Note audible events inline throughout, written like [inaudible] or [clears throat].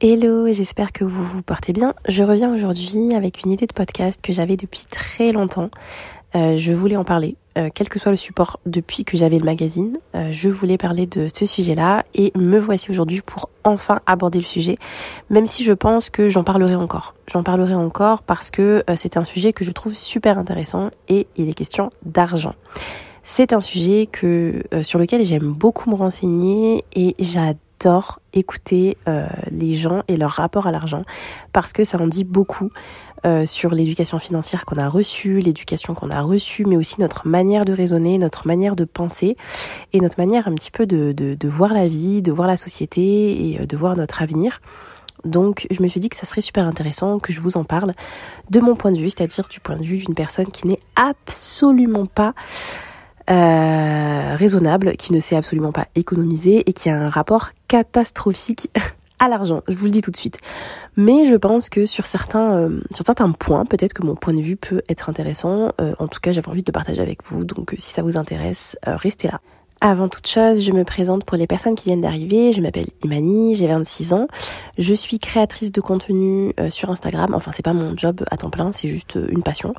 Hello, j'espère que vous vous portez bien. Je reviens aujourd'hui avec une idée de podcast que j'avais depuis très longtemps. Euh, je voulais en parler, euh, quel que soit le support depuis que j'avais le magazine. Euh, je voulais parler de ce sujet-là et me voici aujourd'hui pour enfin aborder le sujet, même si je pense que j'en parlerai encore. J'en parlerai encore parce que c'est un sujet que je trouve super intéressant et il est question d'argent. C'est un sujet que, sur lequel j'aime beaucoup me renseigner et j'adore écouter euh, les gens et leur rapport à l'argent parce que ça en dit beaucoup euh, sur l'éducation financière qu'on a reçue, l'éducation qu'on a reçue, mais aussi notre manière de raisonner, notre manière de penser et notre manière un petit peu de, de, voir la vie, de voir la société et euh, de voir notre avenir. Donc je me suis dit que ça serait super intéressant que je vous en parle de mon point de vue, c'est-à-dire du point de vue d'une personne qui n'est absolument pas euh, raisonnable, qui ne sait absolument pas économiser et qui a un rapport catastrophique [laughs] à l'argent. Je vous le dis tout de suite. Mais je pense que sur certains, euh, sur certains points, peut-être que mon point de vue peut être intéressant. Euh, en tout cas, j'avais envie de partager avec vous. Donc, si ça vous intéresse, restez là. Avant toute chose, je me présente pour les personnes qui viennent d'arriver. Je m'appelle Imani, j'ai 26 ans. Je suis créatrice de contenu euh, sur Instagram. Enfin, c'est pas mon job à temps plein, c'est juste euh, une passion.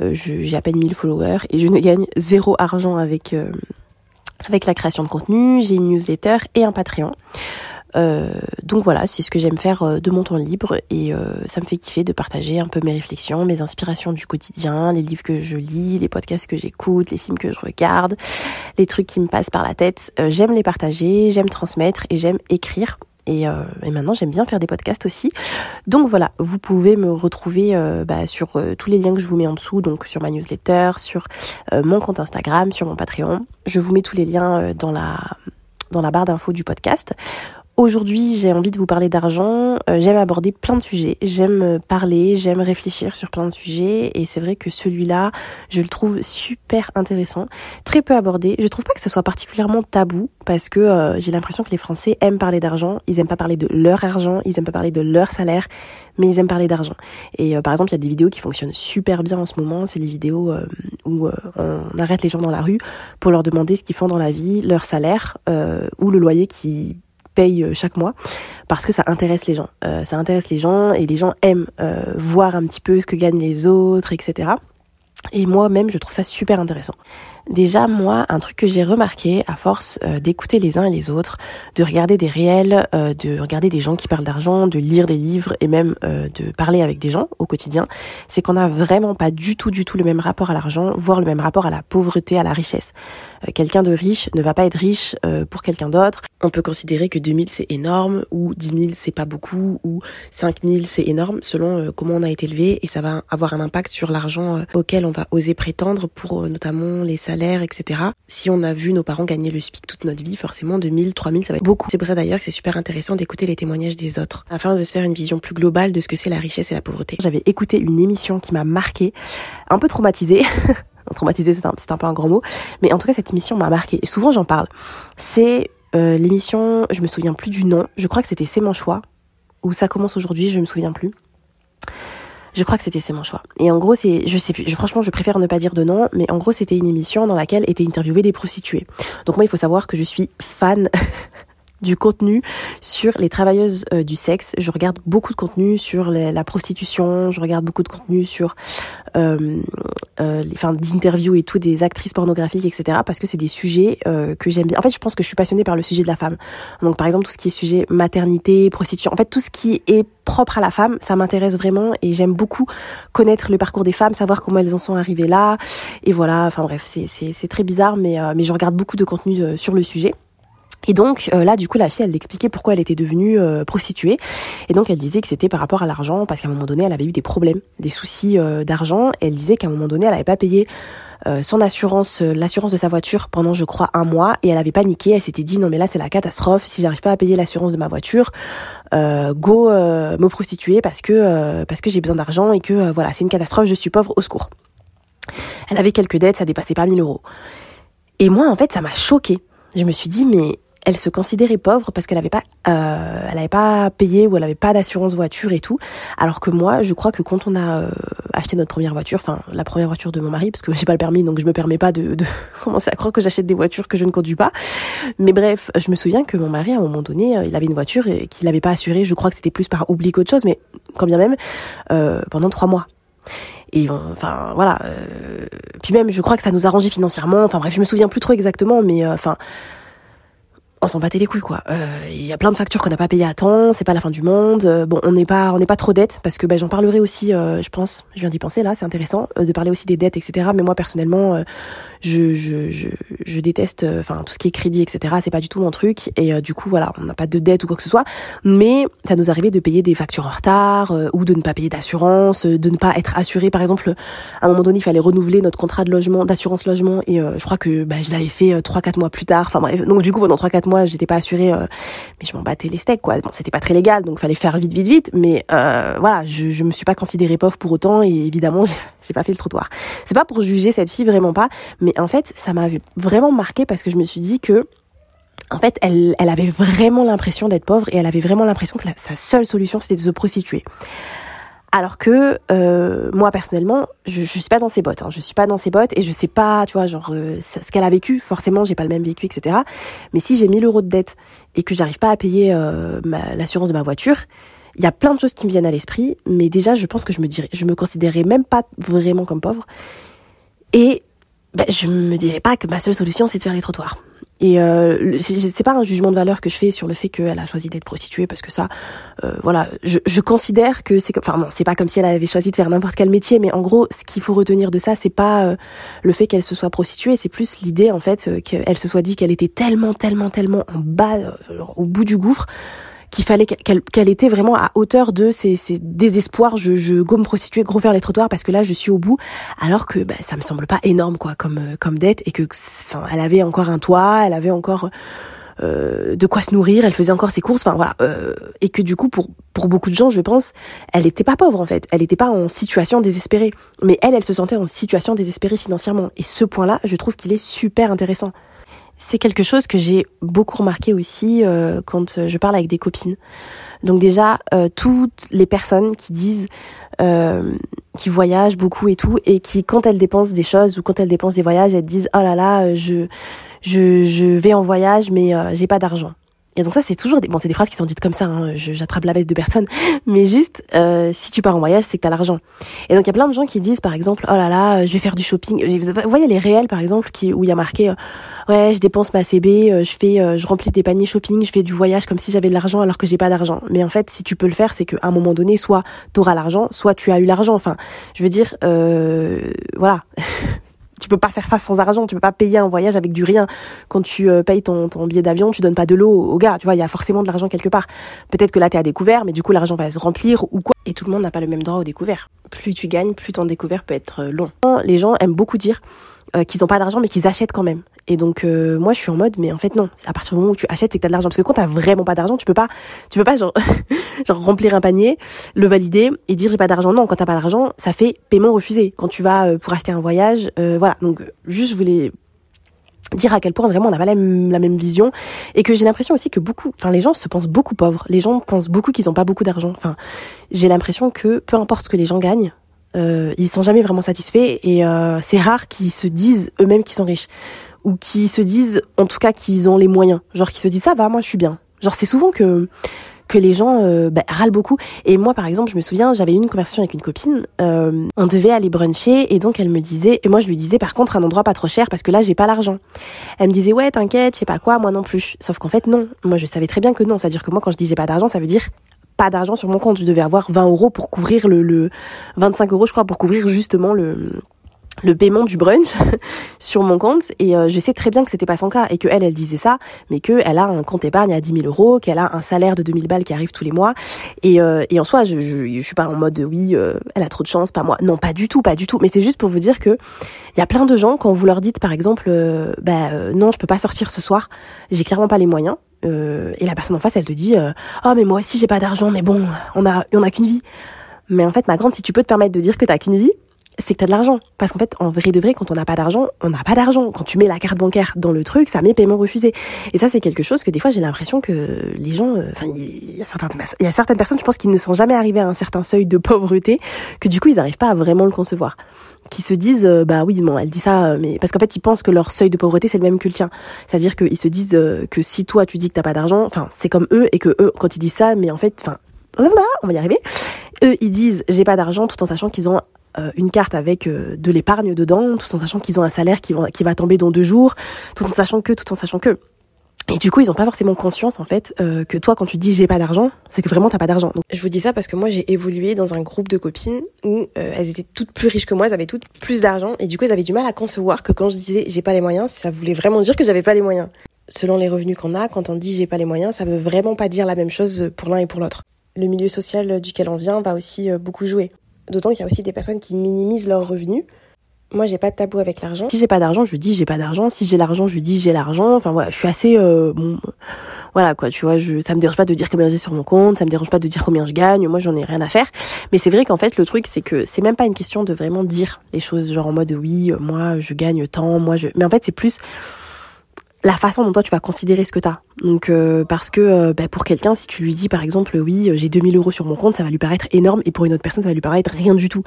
Euh, j'ai à peine 1000 followers et je ne gagne zéro argent avec avec la création de contenu. J'ai une newsletter et un Patreon. Euh, donc voilà, c'est ce que j'aime faire euh, de mon temps libre et euh, ça me fait kiffer de partager un peu mes réflexions, mes inspirations du quotidien, les livres que je lis, les podcasts que j'écoute, les films que je regarde, les trucs qui me passent par la tête. j'aime les partager, j'aime transmettre et j'aime écrire. Et, maintenant j'aime bien faire des podcasts aussi. Donc voilà, vous pouvez me retrouver bah, sur tous les liens que je vous mets en dessous, donc sur ma newsletter, sur mon compte Instagram, sur mon Patreon. Je vous mets tous les liens dans la dans la barre d'infos du podcast. Aujourd'hui, j'ai envie de vous parler d'argent. Euh, j'aime aborder plein de sujets. J'aime euh, parler, j'aime réfléchir sur plein de sujets. Et c'est vrai que celui-là, je le trouve super intéressant. Très peu abordé. Je trouve pas que ce soit particulièrement tabou parce que euh, j'ai l'impression que les Français aiment parler d'argent. Ils aiment pas parler de leur argent. Ils aiment pas parler de leur salaire. Mais ils aiment parler d'argent. Et par exemple, il y a des vidéos qui fonctionnent super bien en ce moment. C'est les vidéos où on arrête les gens dans la rue pour leur demander ce qu'ils font dans la vie, leur salaire ou le loyer qui paye euh, chaque mois parce que ça intéresse les gens. Euh, ça intéresse les gens et les gens aiment euh, voir un petit peu ce que gagnent les autres, etc. Et moi-même, je trouve ça super intéressant. Déjà, moi, un truc que j'ai remarqué à force d'écouter les uns et les autres, de regarder des réels, de regarder des gens qui parlent d'argent, de lire des livres et même de parler avec des gens au quotidien, c'est qu'on n'a vraiment pas du tout, du tout le même rapport à l'argent, voire le même rapport à la pauvreté, à la richesse. Quelqu'un de riche ne va pas être riche pour quelqu'un d'autre. On peut considérer que 2000 c'est énorme, ou 10 000 c'est pas beaucoup, ou 5000 c'est énorme, selon comment on a été élevé, et ça va avoir un impact sur l'argent auquel on va oser prétendre pour notamment les salaires etc. Si on a vu nos parents gagner le SPIC toute notre vie, forcément 2000, 3000, ça va être beaucoup. C'est pour ça d'ailleurs que c'est super intéressant d'écouter les témoignages des autres, afin de se faire une vision plus globale de ce que c'est la richesse et la pauvreté. J'avais écouté une émission qui m'a marqué, un peu traumatisée. [laughs] traumatisée, c'est un, un, peu un grand mot, mais en tout cas cette émission m'a marqué. Et souvent j'en parle. C'est euh, l'émission, je me souviens plus du nom, je crois que c'était C'est mon choix, ou ça commence aujourd'hui, je me souviens plus. Je crois que c'était C'est mon choix. Et en gros, c'est, je sais plus, franchement, je préfère ne pas dire de nom, mais en gros, c'était une émission dans laquelle étaient interviewées des prostituées. Donc moi, il faut savoir que je suis fan du contenu sur les travailleuses euh, du sexe. Je regarde beaucoup de contenu sur la prostitution, je regarde beaucoup de contenu sur euh, euh, les, d'interviews et tout des actrices pornographiques, etc. Parce que c'est des sujets euh, que j'aime bien. En fait, je pense que je suis passionnée par le sujet de la femme. Donc, par exemple, tout ce qui est sujet maternité, prostitution, en fait, tout ce qui est propre à la femme, ça m'intéresse vraiment et j'aime beaucoup connaître le parcours des femmes, savoir comment elles en sont arrivées là. Et voilà, enfin bref, c'est très bizarre, mais, mais je regarde beaucoup de contenu sur le sujet. Et donc euh, là, du coup, la fille, elle expliquait pourquoi elle était devenue euh, prostituée. Et donc, elle disait que c'était par rapport à l'argent, parce qu'à un moment donné, elle avait eu des problèmes, des soucis euh, d'argent. Elle disait qu'à un moment donné, elle n'avait pas payé son assurance, l'assurance de sa voiture pendant, je crois, un mois. Et elle avait paniqué. Elle s'était dit non, mais là, c'est la catastrophe. Si j'arrive pas à payer l'assurance de ma voiture, go me prostituer parce que parce que j'ai besoin d'argent et que voilà, c'est une catastrophe. Je suis pauvre, au secours. Elle avait quelques dettes, ça dépassait pas 1000 euros. Et moi, en fait, ça m'a choqué. Je me suis dit mais elle se considérait pauvre parce qu'elle n'avait pas, euh, elle avait pas payé ou elle n'avait pas d'assurance voiture et tout. Alors que moi, je crois que quand on a euh, acheté notre première voiture, enfin la première voiture de mon mari, parce que j'ai pas le permis, donc je me permets pas de, de [laughs] commencer à croire que j'achète des voitures que je ne conduis pas. Mais bref, je me souviens que mon mari, à un moment donné, euh, il avait une voiture et qu'il n'avait pas assurée. Je crois que c'était plus par oubli qu'autre chose, mais quand bien même, euh, pendant trois mois. Et enfin voilà. Euh, puis même, je crois que ça nous arrangeait financièrement. Enfin bref, je me souviens plus trop exactement, mais enfin on s'en battait les couilles quoi. Euh, il y a plein de factures qu'on n'a pas payées à temps, c'est pas la fin du monde. Euh, bon, on n'est pas on n'est pas trop dette parce que bah, j'en parlerai aussi, euh, je pense. Je viens d'y penser là, c'est intéressant de parler aussi des dettes, etc. Mais moi personnellement, je, je, je, je déteste, enfin tout ce qui est crédit, etc. C'est pas du tout mon truc. Et du coup voilà, on n'a pas de dette ou quoi que ce soit. Mais ça nous arrivait de payer des factures en retard ou de ne pas payer d'assurance, de ne pas être assuré. Par exemple, à un moment donné, il fallait renouveler notre contrat de logement, d'assurance logement, et je crois que bah, je l'avais fait trois quatre mois plus tard. Enfin bref, donc du coup pendant trois quatre mois moi j'étais pas assurée euh, mais je m'en battais les steaks quoi bon c'était pas très légal donc fallait faire vite vite vite mais euh, voilà je je me suis pas considérée pauvre pour autant et évidemment [laughs] j'ai pas fait le trottoir c'est pas pour juger cette fille vraiment pas mais en fait ça m'avait vraiment marqué parce que je me suis dit que en fait, elle, avait vraiment l'impression d'être pauvre et elle avait vraiment l'impression que sa seule solution c'était de se prostituer. Alors que euh, moi personnellement, je, je suis pas dans ses bottes. Hein. Je suis pas dans ses bottes et je sais pas, tu vois, genre euh, ce qu'elle a vécu. Forcément, j'ai pas le même vécu, etc. Mais si j'ai 1000 euros de dette et que j'arrive pas à payer euh, l'assurance de ma voiture, il y a plein de choses qui me viennent à l'esprit. Mais déjà, je pense que je me dirais, je me considérais même pas vraiment comme pauvre. Et ben, je me dirais pas que ma seule solution c'est de faire les trottoirs. Et euh, c'est pas un jugement de valeur que je fais sur le fait qu'elle a choisi d'être prostituée parce que ça, euh, voilà, je, je, considère que c'est, enfin non, c'est pas comme si elle avait choisi de faire n'importe quel métier, mais en gros, ce qu'il faut retenir de ça, c'est pas euh, le fait qu'elle se soit prostituée, c'est plus l'idée en fait euh, qu'elle se soit dit qu'elle était tellement, tellement, tellement en bas, euh, au bout du gouffre, qu'il fallait qu'elle était vraiment à hauteur de ces, ces désespoirs. Je, je go me prostituer, gros faire les trottoirs parce que là je suis au bout. Alors que bah, ça me semble pas énorme quoi comme euh, comme dette et que enfin elle avait encore un toit, elle avait encore euh, de quoi se nourrir, elle faisait encore ses courses, enfin voilà, euh, et que du coup pour pour beaucoup de gens, je pense, elle n'était pas pauvre en fait, elle n'était pas en situation désespérée, mais elle, elle se sentait en situation désespérée financièrement. Et ce point-là, je trouve qu'il est super intéressant c'est quelque chose que j'ai beaucoup remarqué aussi euh, quand je parle avec des copines. Donc déjà, euh, toutes les personnes qui disent, euh, qui voyagent beaucoup et tout, et qui quand elles dépensent des choses ou quand elles dépensent des voyages, elles disent oh là là, je je, je vais en voyage mais j'ai pas d'argent. Et donc ça, c'est toujours des, bon, c'est des phrases qui sont dites comme ça. Hein, J'attrape la baisse de personne, [laughs] mais juste euh, si tu pars en voyage, c'est que t'as l'argent. Et donc il y a plein de gens qui disent, par exemple, oh là là, je vais faire du shopping. Vous voyez les réels, par exemple, qui où il y a marqué, euh, ouais, je dépense ma CB, euh, je fais, euh, je remplis des paniers shopping, je fais du voyage comme si j'avais de l'argent alors que j'ai pas d'argent. Mais en fait, si tu peux le faire, c'est qu'à un moment donné, soit t'auras l'argent, soit tu as eu l'argent. Enfin, je veux dire, voilà. [laughs] Tu peux pas faire ça sans argent. Tu peux pas payer un voyage avec du rien. Quand tu euh, payes ton, billet d'avion, tu donnes pas de l'eau au gars. Tu vois, il y a forcément de l'argent quelque part. Peut-être que là, tu es à découvert, mais du coup, l'argent va se remplir ou quoi. Et tout le monde n'a pas le même droit au découvert. Plus tu gagnes, plus ton découvert peut être euh, long. Les gens aiment beaucoup dire euh, qu'ils ont pas d'argent, mais qu'ils achètent quand même. Et donc euh, moi je suis en mode mais en fait non, à partir du moment où tu achètes c'est que t'as de l'argent parce que quand t'as vraiment pas d'argent tu peux pas tu peux pas [laughs] genre remplir un panier, le valider et dire j'ai pas d'argent. Non, quand t'as pas d'argent ça fait paiement refusé. Quand tu vas euh, pour acheter un voyage, voilà. Donc juste je voulais dire à quel point vraiment on n'a pas la même, la même vision et que j'ai l'impression aussi que beaucoup enfin les gens se pensent beaucoup pauvres les gens pensent beaucoup qu'ils ont pas beaucoup d'argent enfin j'ai l'impression que peu importe ce que les gens gagnent euh, ils sont jamais vraiment satisfaits et euh, c'est rare qu'ils se disent eux-mêmes qu'ils sont riches. Ou qui se disent en tout cas qu'ils ont les moyens. Genre qui se disent ça va moi je suis bien. Genre c'est souvent que que les gens euh, bah, râlent beaucoup. Et moi par exemple je me souviens j'avais eu une conversation avec une copine euh, on devait aller bruncher et donc elle me disait et moi je lui disais par contre un endroit pas trop cher parce que là j'ai pas l'argent. Elle me disait ouais t'inquiète je sais pas quoi moi non plus. Sauf qu'en fait non. Moi je savais très bien que non. C'est à dire que moi quand je dis j'ai pas d'argent ça veut dire pas d'argent sur mon compte. Je devais avoir 20 euros pour couvrir le, le 25 euros je crois pour couvrir justement le le paiement du brunch [laughs] sur mon compte. Et euh, je sais très bien que c'était pas son cas et que elle elle disait ça mais que elle a un compte épargne à 10 000 euros qu'elle a un salaire de 2000 balles qui arrive tous les mois. Et, euh, et en soi je, je, je suis pas en mode oui euh, elle a trop de chance pas moi. Non pas du tout pas du tout. Mais c'est juste pour vous dire que il y a plein de gens quand vous leur dites par exemple bah non je peux pas sortir ce soir j'ai clairement pas les moyens. Et la personne en face elle te dit oh mais moi aussi j'ai pas d'argent mais bon on a on a qu'une vie. Mais en fait ma grande si tu peux te permettre de dire que t'as qu'une vie c'est que t'as de l'argent. Parce qu'en fait, en vrai de vrai, quand on n'a pas d'argent, on n'a pas d'argent. Quand tu mets la carte bancaire dans le truc, ça met paiement refusé. Et ça, c'est quelque chose que des fois, j'ai l'impression que les gens, euh, enfin, il y a certaines, y a certaines personnes, je pense, qui ne sont jamais arrivées à un certain seuil de pauvreté, que du coup, ils n'arrivent pas à vraiment le concevoir. Qui se disent, euh, bah oui, bon, elle dit ça, euh, mais parce qu'en fait, ils pensent que leur seuil de pauvreté, c'est le même que le tien. C'est-à-dire qu'ils se disent que si toi, tu dis que t'as pas d'argent, enfin, c'est comme eux, et que eux, quand ils disent ça, mais en fait, enfin, on va y arriver. Eux, ils disent, j'ai pas d'argent, tout en sachant qu'ils ont euh, une carte avec euh, de l'épargne dedans, tout en sachant qu'ils ont un salaire qui va, qui va tomber dans deux jours, tout en sachant que, tout en sachant que. Et du coup, ils n'ont pas forcément conscience en fait euh, que toi, quand tu dis j'ai pas d'argent, c'est que vraiment t'as pas d'argent. Je vous dis ça parce que moi, j'ai évolué dans un groupe de copines où elles étaient toutes plus riches que moi, elles avaient toutes plus d'argent et du coup, elles avaient du mal à concevoir que quand je disais j'ai pas les moyens, ça voulait vraiment dire que j'avais pas les moyens. Selon les revenus qu'on a, quand on dit j'ai pas les moyens, ça veut vraiment pas dire la même chose pour l'un et pour l'autre. Le milieu social duquel on vient va aussi beaucoup jouer. D'autant qu'il y a aussi des personnes qui minimisent leurs revenus. Moi, j'ai pas de tabou avec l'argent. Si j'ai pas d'argent, je dis j'ai pas d'argent. Si j'ai l'argent, je dis j'ai l'argent. Enfin voilà, je suis assez euh, bon, voilà quoi. Tu vois, je, ça me dérange pas de dire combien j'ai sur mon compte. Ça me dérange pas de dire combien je gagne. Moi, j'en ai rien à faire. Mais c'est vrai qu'en fait, le truc, c'est que c'est même pas une question de vraiment dire les choses genre en mode oui, moi, je gagne tant. Moi, je. Mais en fait, c'est plus la façon dont toi tu vas considérer ce que tu as. Donc euh, parce que euh, bah, pour quelqu'un, si tu lui dis par exemple oui j'ai 2000 euros sur mon compte, ça va lui paraître énorme et pour une autre personne ça va lui paraître rien du tout.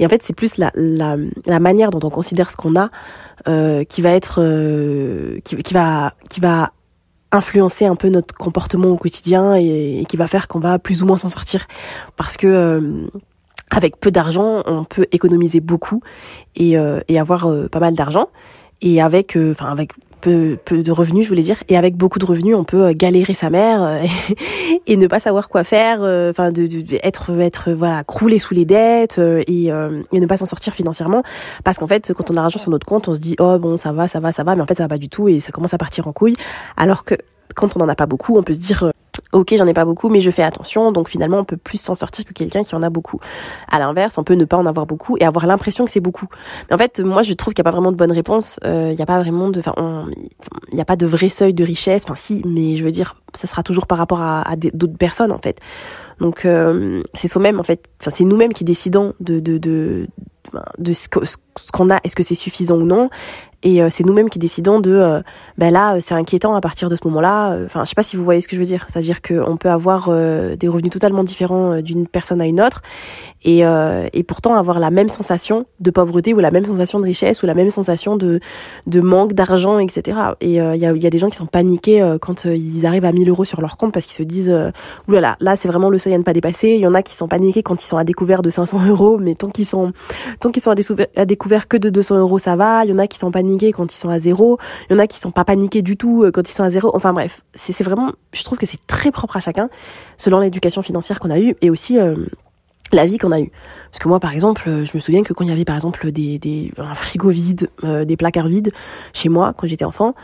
Et en fait c'est plus la, la, manière dont on considère ce qu'on a euh, qui va être qui, qui, va qui va influencer un peu notre comportement au quotidien et, et qui va faire qu'on va plus ou moins s'en sortir parce que avec peu d'argent on peut économiser beaucoup et, et avoir pas mal d'argent et avec enfin avec peu, peu de revenus, je voulais dire, et avec beaucoup de revenus, on peut euh, galérer sa mère euh, [laughs] et, ne pas savoir quoi faire, euh, enfin de, de, être être voilà crouler sous les dettes et, et ne pas s'en sortir financièrement, parce qu'en fait, quand on a l'argent sur notre compte, on se dit oh bon ça va, ça va, ça va, mais en fait ça va pas du tout et ça commence à partir en couille, alors que quand on en a pas beaucoup, on peut se dire ok j'en ai pas beaucoup mais je fais attention donc finalement on peut plus s'en sortir que quelqu'un qui en a beaucoup. À l'inverse on peut ne pas en avoir beaucoup et avoir l'impression que c'est beaucoup. Mais en fait moi je trouve qu'il n'y a pas vraiment de bonne réponse euh, il n'y a pas vraiment de enfin il n'y a pas de vrai seuil de richesse enfin si mais je veux dire ça sera toujours par rapport à, d'autres personnes en fait. Donc euh, c'est soi-même en fait enfin c'est nous-mêmes qui décidons de de, de ce qu'on a est-ce que c'est suffisant ou non et euh, c'est nous-mêmes qui décidons de euh, ben là c'est inquiétant à partir de ce moment-là. Enfin je sais pas si vous voyez ce que je veux dire. C'est-à-dire qu'on peut avoir euh, des revenus totalement différents d'une personne à une autre. Et, et pourtant avoir la même sensation de pauvreté ou la même sensation de richesse ou la même sensation de, de manque d'argent etc et il y, a, y a des gens qui sont paniqués quand ils arrivent à 1000 euros sur leur compte parce qu'ils se disent oulala là c'est vraiment le seuil à ne pas dépasser. Il y en a qui sont paniqués quand ils sont à découvert de 500 euros mais tant qu'ils sont tant qu'ils sont à, découvert que de 200 euros ça va. Il y en a qui sont paniqués quand ils sont à zéro. Il y en a qui sont pas paniqués du tout euh, quand ils sont à zéro. Enfin bref, c'est vraiment, je trouve que c'est très propre à chacun, selon l'éducation financière qu'on a eue et aussi euh, la vie qu'on a eue. Parce que moi, par exemple, euh, je me souviens que quand il y avait par exemple des, des un frigo vide, des placards vides chez moi quand j'étais enfant,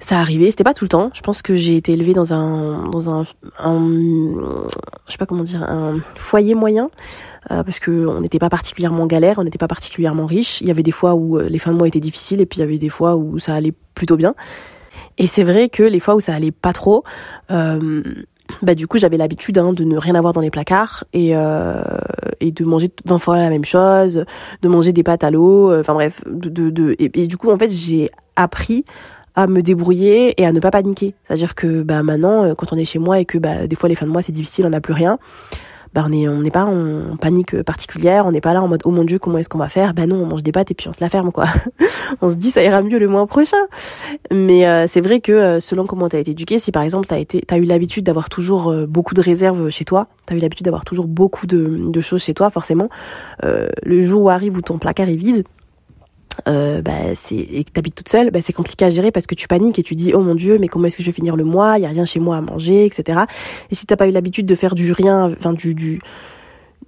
ça arrivait. C'était pas tout le temps. Je pense que j'ai été élevée dans un dans un, je sais pas comment dire un foyer moyen euh, parce que on n'était pas particulièrement galère, on n'était pas particulièrement riche. Il y avait des fois où euh, les fins de mois étaient difficiles et puis il y avait des fois où ça allait plutôt bien. Et c'est vrai que les fois où ça allait pas trop, euh, bah du coup j'avais l'habitude hein, de ne rien avoir dans les placards et et de manger 20 fois la même chose, de manger des pâtes à l'eau, enfin bref, de, de, et, du coup en fait j'ai appris à me débrouiller et à ne pas paniquer. C'est-à-dire que bah maintenant quand on est chez moi et que bah des fois les fins de mois c'est difficile, on n'a plus rien bah on n'est on pas en panique particulière, on n'est pas là en mode oh mon dieu comment est-ce qu'on va faire? Ben non, on mange des pâtes et puis on se la ferme quoi. [laughs] on se dit ça ira mieux le mois prochain. Mais euh, c'est vrai que euh, selon comment tu as été éduqué, si par exemple tu as été t'as eu l'habitude d'avoir toujours euh, beaucoup de réserves chez toi, tu as eu l'habitude d'avoir toujours beaucoup de, de choses chez toi forcément, le jour où arrive où ton placard est vide, euh, bah, c'est et que t'habites toute seule, bah, c'est compliqué à gérer parce que tu paniques et tu dis oh mon dieu mais comment est-ce que je vais finir le mois, il y a rien chez moi à manger, etc. Et si t'as pas eu l'habitude de faire du rien, enfin du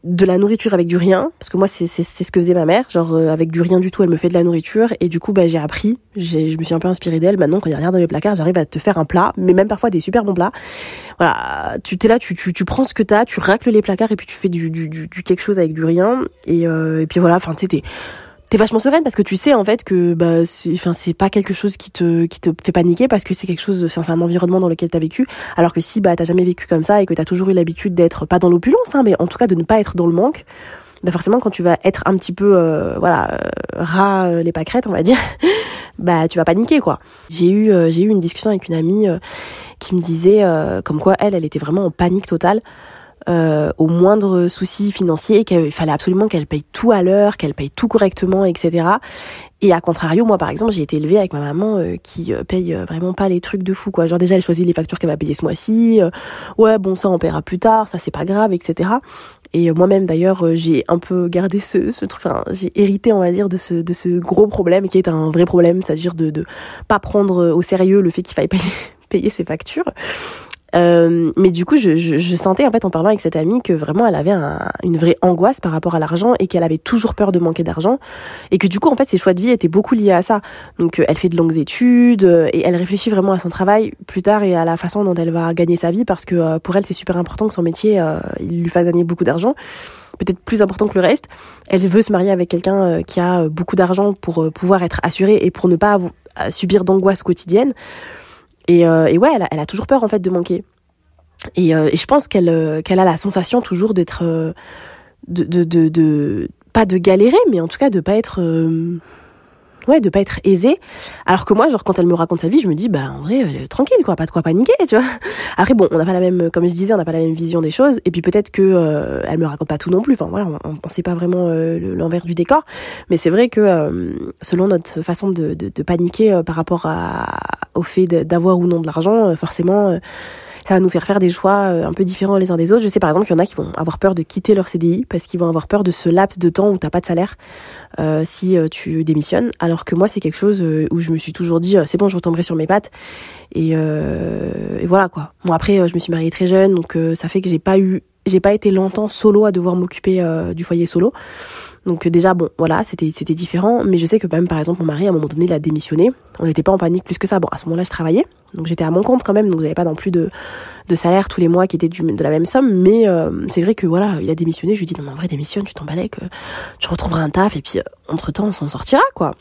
de la nourriture avec du rien parce que moi c'est c'est ce que faisait ma mère genre euh, avec du rien du tout elle me fait de la nourriture et du coup bah j'ai appris je me suis un peu inspirée d'elle. Maintenant quand il y a rien dans mes placards j'arrive à te faire un plat mais même parfois des super bons plats. Voilà tu t'es là tu, tu tu prends ce que t'as tu racles les placards et puis tu fais du du, du, quelque chose avec du rien. Et euh, puis voilà enfin tu t'es vachement sereine parce que tu sais en fait que bah c'est enfin c'est pas quelque chose qui te qui te fait paniquer parce que c'est quelque chose c'est un environnement dans lequel t'as vécu. Alors que si bah t'as jamais vécu comme ça et que t'as toujours eu l'habitude d'être pas dans l'opulence hein, mais en tout cas de ne pas être dans le manque bah forcément quand tu vas être un petit peu euh, voilà rat les pâquerettes on va dire [laughs] bah tu vas paniquer quoi. J'ai eu j'ai eu une discussion avec une amie qui me disait comme quoi elle elle était vraiment en panique totale euh, au moindre souci financier, qu'il fallait absolument qu'elle paye tout à l'heure, qu'elle paye tout correctement, etc. Et à contrario, moi par exemple, j'ai été élevée avec ma maman euh, qui euh, paye euh, vraiment pas les trucs de fou quoi. Genre déjà elle choisit les factures qu'elle va payer ce mois-ci. ouais bon ça on paiera plus tard, ça c'est pas grave, etc. Et moi-même d'ailleurs j'ai un peu gardé ce, ce truc, enfin j'ai hérité on va dire de ce de ce gros problème qui est un vrai problème, c'est-à-dire de de pas prendre au sérieux le fait qu'il faille [laughs] payer ses factures. Euh, mais du coup, je, je, je, sentais en fait en parlant avec cette amie que vraiment elle avait un, une vraie angoisse par rapport à l'argent et qu'elle avait toujours peur de manquer d'argent et que du coup en fait ses choix de vie étaient beaucoup liés à ça. Donc euh, elle fait de longues études euh, et elle réfléchit vraiment à son travail plus tard et à la façon dont elle va gagner sa vie parce que pour elle c'est super important que son métier il lui fasse gagner beaucoup d'argent peut-être plus important que le reste. Elle veut se marier avec quelqu'un qui a beaucoup d'argent pour pouvoir être assurée et pour ne pas subir d'angoisse quotidienne. Et, euh, et ouais, elle a, toujours peur en fait de manquer. Et, euh, et je pense qu'elle euh, a la sensation toujours d'être de, de, de, de, pas de galérer, mais en tout cas de pas être de pas être aisée. Alors que moi, genre, quand elle me raconte sa vie, je me dis, bah, en vrai, euh, tranquille, quoi, pas de quoi paniquer, tu vois. [laughs] Après, bon, on n'a pas la même, comme je disais, on n'a pas la même vision des choses. Et puis peut-être que euh, elle me raconte pas tout non plus. Enfin, voilà, on, on sait pas vraiment euh, l'envers du décor. Mais c'est vrai que selon notre façon de, de, de paniquer par rapport à, au fait d'avoir ou non de l'argent, forcément ça va nous faire faire des choix un peu différents les uns des autres. Je sais par exemple qu'il y en a qui vont avoir peur de quitter leur CDI parce qu'ils vont avoir peur de ce laps de temps où t'as pas de salaire. Euh, si euh, tu démissionnes. Alors que moi, c'est quelque chose euh, où je me suis toujours dit, c'est bon, je retomberai sur mes pattes. Et, et voilà quoi. Bon après, je me suis mariée très jeune, donc ça fait que j'ai pas eu, j'ai pas été longtemps solo à devoir m'occuper du foyer solo. Donc déjà bon voilà c'était c'était différent mais je sais que même par exemple mon mari à un moment donné il a démissionné. On n'était pas en panique plus que ça. Bon à ce moment-là je travaillais. Donc j'étais à mon compte quand même. Donc j'avais pas non plus de, de salaire tous les mois qui était de la même somme. Mais euh, c'est vrai que voilà il a démissionné. Je lui dis non mais en vrai démissionne tu t'en que tu retrouveras un taf et puis euh, entre temps on s'en sortira quoi.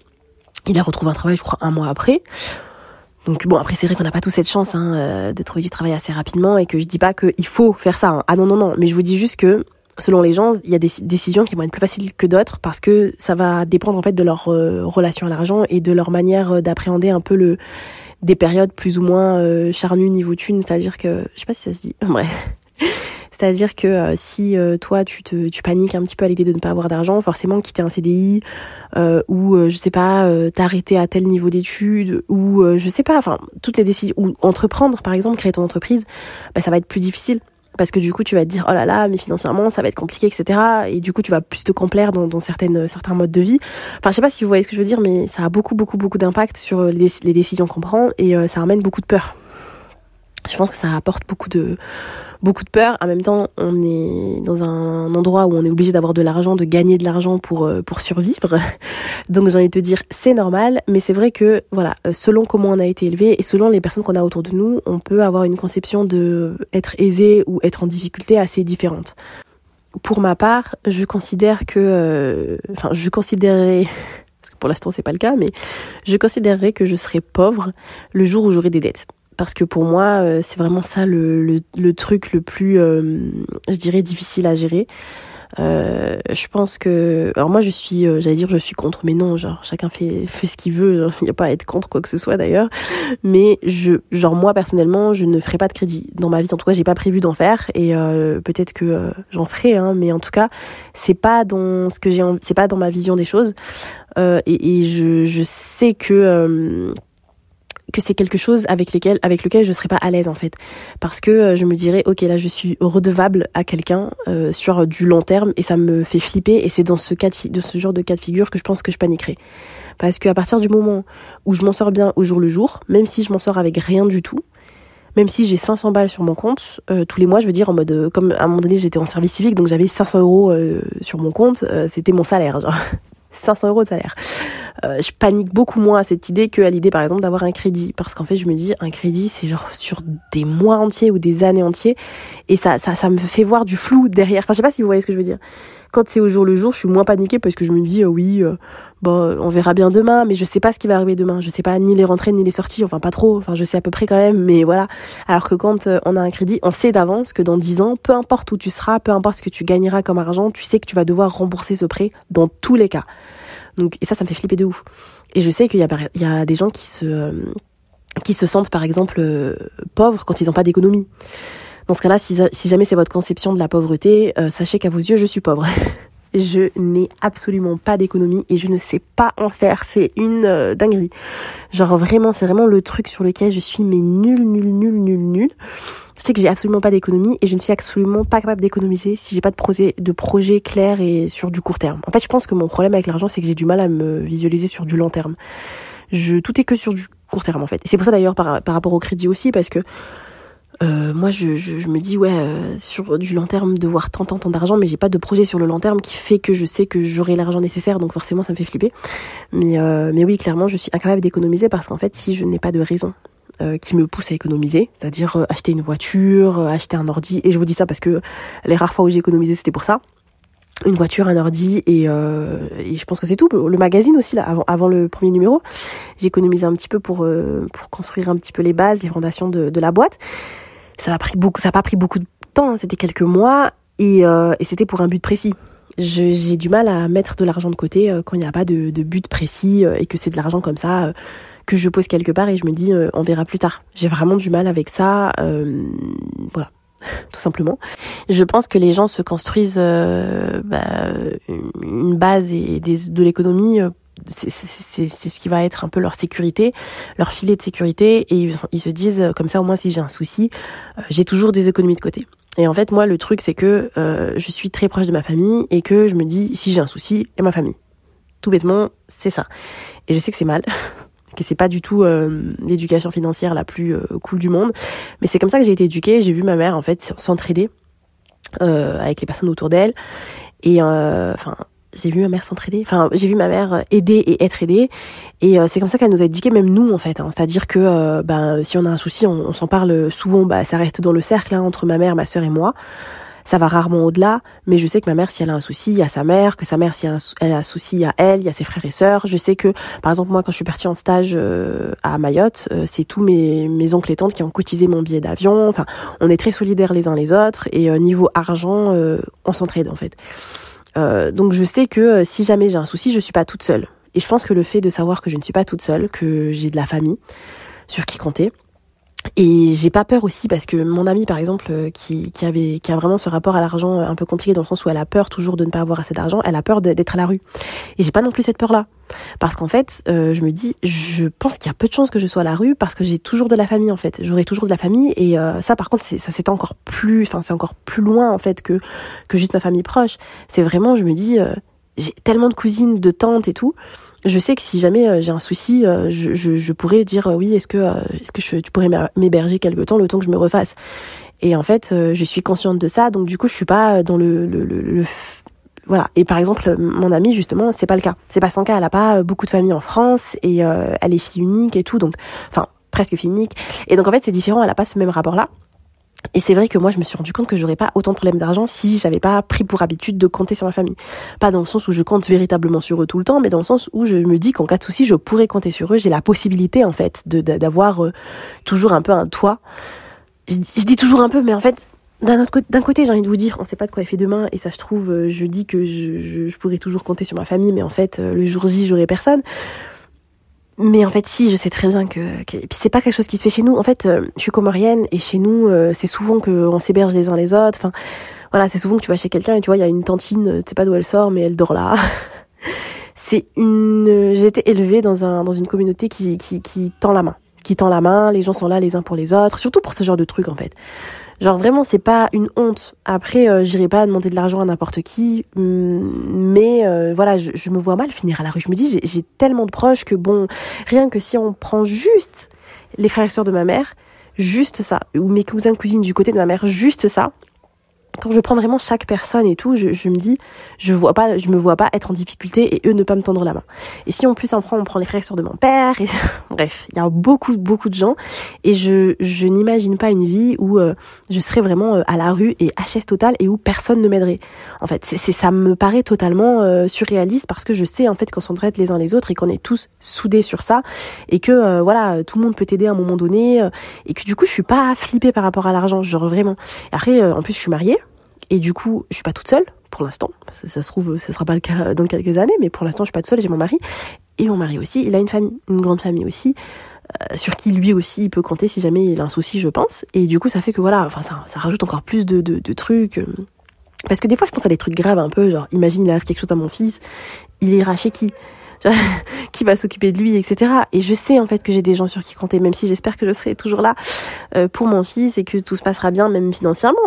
Il a retrouvé un travail je crois un mois après. Donc bon après c'est vrai qu'on n'a pas tous cette chance hein, euh, de trouver du travail assez rapidement et que je dis pas qu'il faut faire ça hein. ah non non non. Mais je vous dis juste que selon les gens, il y a des décisions qui vont être plus faciles que d'autres parce que ça va dépendre en fait de leur euh, relation à l'argent et de leur manière euh, d'appréhender un peu le des périodes plus ou moins euh, charnues niveau thune, c'est-à-dire que je sais pas si ça se dit. [laughs] Bref. C'est-à-dire que si toi tu paniques un petit peu à l'idée de ne pas avoir d'argent, forcément quitter un CDI ou je sais pas t'arrêter à tel niveau d'études ou je sais pas enfin toutes les décisions ou entreprendre par exemple créer ton entreprise, bah, ça va être plus difficile parce que du coup tu vas te dire oh là là mais financièrement ça va être compliqué etc et du coup tu vas plus te complaire dans, certaines certains modes de vie. Enfin je sais pas si vous voyez ce que je veux dire mais ça a beaucoup beaucoup beaucoup d'impact sur les, les, décisions qu'on prend et euh, ça amène beaucoup de peur. Je pense que ça apporte beaucoup de beaucoup de peur. En même temps, on est dans un endroit où on est obligé d'avoir de l'argent, de gagner de l'argent pour euh, pour survivre. [laughs] Donc j'ai envie de te dire, c'est normal, mais c'est vrai que voilà, euh, selon comment on a été élevé et selon les personnes qu'on a autour de nous, on peut avoir une conception de être aisé ou être en difficulté assez différente. Pour ma part, je considère que, euh, enfin, je considérerais [laughs] parce que pour l'instant c'est pas le cas, mais je considérerais que je serais pauvre le jour où j'aurai des dettes parce que pour moi, euh, c'est vraiment ça le, le, le, truc le plus, euh, je dirais, difficile à gérer. Euh, je pense que, alors moi je suis, euh, j'allais dire je suis contre, mais non, genre chacun fait fait ce qu'il veut, [laughs] il n'y a pas à être contre quoi que ce soit d'ailleurs. Mais je, genre moi personnellement, je ne ferai pas de crédit dans ma vie. En tout cas, j'ai pas prévu d'en faire et peut-être que j'en ferai, hein, mais en tout cas, c'est pas dans ce que j'ai, c'est pas dans ma vision des choses. et, et je, je sais que que c'est quelque chose avec lequel avec lequel je serais pas à l'aise en fait. Parce que euh, je me dirais ok là je suis redevable à quelqu'un euh, sur du long terme et ça me fait flipper et c'est dans ce cas de, ce genre de cas de figure que je pense que je paniquerai. Parce qu'à partir du moment où je m'en sors bien au jour le jour même si je m'en sors avec rien du tout même si j'ai 500 balles sur mon compte euh, tous les mois je veux dire en mode comme à un moment donné j'étais en service civique donc j'avais 500 euros sur mon compte c'était mon salaire 500 euros de salaire. Euh, je panique beaucoup moins à cette idée qu'à l'idée par exemple d'avoir un crédit parce qu'en fait je me dis un crédit c'est genre sur des mois entiers ou des années entiers et ça, ça ça me fait voir du flou derrière. Enfin je sais pas si vous voyez ce que je veux dire. Quand c'est au jour le jour, je suis moins paniquée parce que je me dis, oui, bon, on verra bien demain, mais je sais pas ce qui va arriver demain. Je sais pas ni les rentrées ni les sorties, enfin pas trop, enfin je sais à peu près quand même, mais voilà. Alors que quand on a un crédit, on sait d'avance que dans 10 ans, peu importe où tu seras, peu importe ce que tu gagneras comme argent, tu sais que tu vas devoir rembourser ce prêt dans tous les cas. Donc, et ça, ça me fait flipper de ouf. Et je sais qu'il y a, des gens qui se, qui se sentent par exemple euh, pauvres quand ils n'ont pas d'économie. Dans ce cas-là, si, jamais c'est votre conception de la pauvreté, euh, sachez qu'à vos yeux, je suis pauvre. [laughs] je n'ai absolument pas d'économie et je ne sais pas en faire. C'est une euh, dinguerie. Genre vraiment, c'est vraiment le truc sur lequel je suis mais nul, nul, nul, nul, nul. C'est que j'ai absolument pas d'économie et je ne suis absolument pas capable d'économiser si j'ai pas de projet, de projet clair et sur du court terme. En fait, je pense que mon problème avec l'argent, c'est que j'ai du mal à me visualiser sur du long terme. Tout est que sur du court terme en fait. Et c'est pour ça d'ailleurs par rapport au crédit aussi parce que euh, moi, je, je, me dis, ouais, euh, sur du long terme, de voir tant, tant, tant d'argent, mais j'ai pas de projet sur le long terme qui fait que je sais que j'aurai l'argent nécessaire, donc forcément, ça me fait flipper. Mais, euh, mais oui, clairement, je suis incapable d'économiser parce qu'en fait, si je n'ai pas de raison qui me pousse à économiser, c'est-à-dire acheter une voiture, acheter un ordi, et je vous dis ça parce que les rares fois où j'ai économisé, c'était pour ça une voiture, un ordi et, euh, et je pense que c'est tout. Le magazine aussi là, avant, avant le premier numéro, j'ai économisé un petit peu pour pour construire un petit peu les bases, les fondations de, de la boîte. Ça n'a pris beaucoup, ça pas pris beaucoup de temps. Hein. C'était quelques mois et, euh, et c'était pour un but précis. J'ai du mal à mettre de l'argent de côté euh, quand il n'y a pas de, but précis euh, et que c'est de l'argent comme ça que je pose quelque part et je me dis on verra plus tard. J'ai vraiment du mal avec ça. voilà [laughs] tout simplement. Je pense que les gens se construisent bah, une base et de l'économie c'est ce qui va être un peu leur sécurité, leur filet de sécurité, et ils, se disent euh, comme ça au moins si j'ai un souci, euh, j'ai toujours des économies de côté. Et en fait moi le truc c'est que euh, je suis très proche de ma famille et que je me dis si j'ai un souci, et ma famille. Tout bêtement c'est ça. Et je sais que c'est mal, [laughs] que c'est pas du tout l'éducation financière la plus cool du monde, mais c'est comme ça que j'ai été éduquée. J'ai vu ma mère en fait s'entraider avec les personnes autour d'elle et enfin j'ai vu ma mère s'entraider. Enfin, j'ai vu ma mère aider et être aidée. Et euh, c'est comme ça qu'elle nous a éduqués, même nous en fait. Hein. C'est-à-dire que euh, ben, si on a un souci, on, s'en parle souvent. Bah, ça reste dans le cercle hein, entre ma mère, ma sœur et moi. Ça va rarement au-delà, mais je sais que ma mère, si elle a un souci, il y a sa mère, que sa mère, si elle a un souci, il y a elle, il y a ses frères et sœurs. Je sais que, par exemple, moi, quand je suis partie en stage euh, à Mayotte, c'est tous mes, mes oncles et tantes qui ont cotisé mon billet d'avion. Enfin, on est très solidaires les uns les autres, et niveau argent, on s'entraide en fait. Euh, donc je sais que euh, si jamais j'ai un souci, je suis pas toute seule. Et je pense que le fait de savoir que je ne suis pas toute seule, que j'ai de la famille sur qui compter, et j'ai pas peur aussi parce que mon amie par exemple euh, qui, qui avait qui a vraiment ce rapport à l'argent un peu compliqué dans le sens où elle a peur toujours de ne pas avoir assez d'argent, elle a peur d'être à la rue. Et j'ai pas non plus cette peur là parce qu'en fait euh, je me dis je pense qu'il y a peu de chances que je sois à la rue parce que j'ai toujours de la famille en fait. J'aurai toujours de la famille et euh, ça par contre ça c'est encore plus enfin c'est encore plus loin en fait que que juste ma famille proche. C'est vraiment je me dis j'ai tellement de cousines, de tantes et tout je sais que si jamais euh, j'ai un souci, euh, je, pourrais dire euh, oui, est-ce que, je, tu pourrais m'héberger quelque temps, le temps que je me refasse. Et en fait, je suis consciente de ça, donc du coup, je suis pas dans le, le, le, voilà. Et par exemple, mon amie justement, c'est pas le cas. C'est pas son cas. Elle a pas beaucoup de famille en France et elle est fille unique et tout, donc enfin presque fille unique. Et donc en fait, c'est différent. Elle a pas ce même rapport là. Et c'est vrai que moi, je me suis rendu compte que j'aurais pas autant de problèmes d'argent si j'avais pas pris pour habitude de compter sur ma famille. Pas dans le sens où je compte véritablement sur eux tout le temps, mais dans le sens où je me dis qu'en cas de souci, je pourrais compter sur eux. J'ai la possibilité, en fait, d'avoir euh, toujours un peu un toit. Je, dis toujours un peu, mais en fait, d'un autre côté, j'ai envie de vous dire, on sait pas de quoi il fait demain, et ça, je trouve, euh, je dis que je, je, je pourrais toujours compter sur ma famille, mais en fait, euh, le jour J, j'aurai personne. Mais en fait, si, je sais très bien que, que... puis c'est pas quelque chose qui se fait chez nous. En fait, euh, je suis comorienne et chez nous, euh, c'est souvent qu'on s'héberge les uns les autres. Enfin, voilà, c'est souvent que tu vas chez quelqu'un et tu vois, il y a une tantine, euh, tu sais pas d'où elle sort, mais elle dort là. [laughs] c'est une, j'ai été élevée dans un, dans une communauté qui, qui, qui tend la main, qui tend la main. Les gens sont là les uns pour les autres, surtout pour ce genre de trucs en fait. Genre vraiment, c'est pas une honte. Après, euh, j'irai pas demander de l'argent à n'importe qui, mm, mais euh, voilà, je, je, me vois mal finir à la rue. Je me dis, j'ai tellement de proches que bon, rien que si on prend juste les frères et sœurs de ma mère, juste ça, ou mes cousins cousines du côté de ma mère, juste ça, quand je prends vraiment chaque personne et tout, je, je, me dis, je vois pas, je me vois pas être en difficulté et eux ne pas me tendre la main. Et si en plus on prend, on prend les frères de mon père, et [laughs] bref, il y a beaucoup, beaucoup de gens et je, je n'imagine pas une vie où euh, je serais vraiment euh, à la rue et HS totale et où personne ne m'aiderait. En fait, c'est, ça me paraît totalement euh, surréaliste parce que je sais en fait qu'on s'entraide les uns les autres et qu'on est tous soudés sur ça et que voilà, tout le monde peut t'aider à un moment donné et que du coup je suis pas flippée par rapport à l'argent, genre vraiment. Après, en plus je suis mariée et du coup, je suis pas toute seule pour l'instant. Ça, ça, se trouve, ce sera pas le cas dans quelques années, mais pour l'instant, je suis pas toute seule. J'ai mon mari et mon mari aussi. Il a une famille, une grande famille aussi. Euh, sur qui lui aussi il peut compter si jamais il a un souci, je pense. Et du coup, ça fait que voilà, enfin, ça, ça rajoute encore plus de, de, de trucs. Euh. Parce que des fois, je pense à des trucs graves un peu, genre, imagine, il arrive quelque chose à mon fils, il ira chez qui? [laughs] qui va s'occuper de lui, etc. Et je sais en fait que j'ai des gens sur qui compter, même si j'espère que je serai toujours là euh, pour mon fils et que tout se passera bien, même financièrement.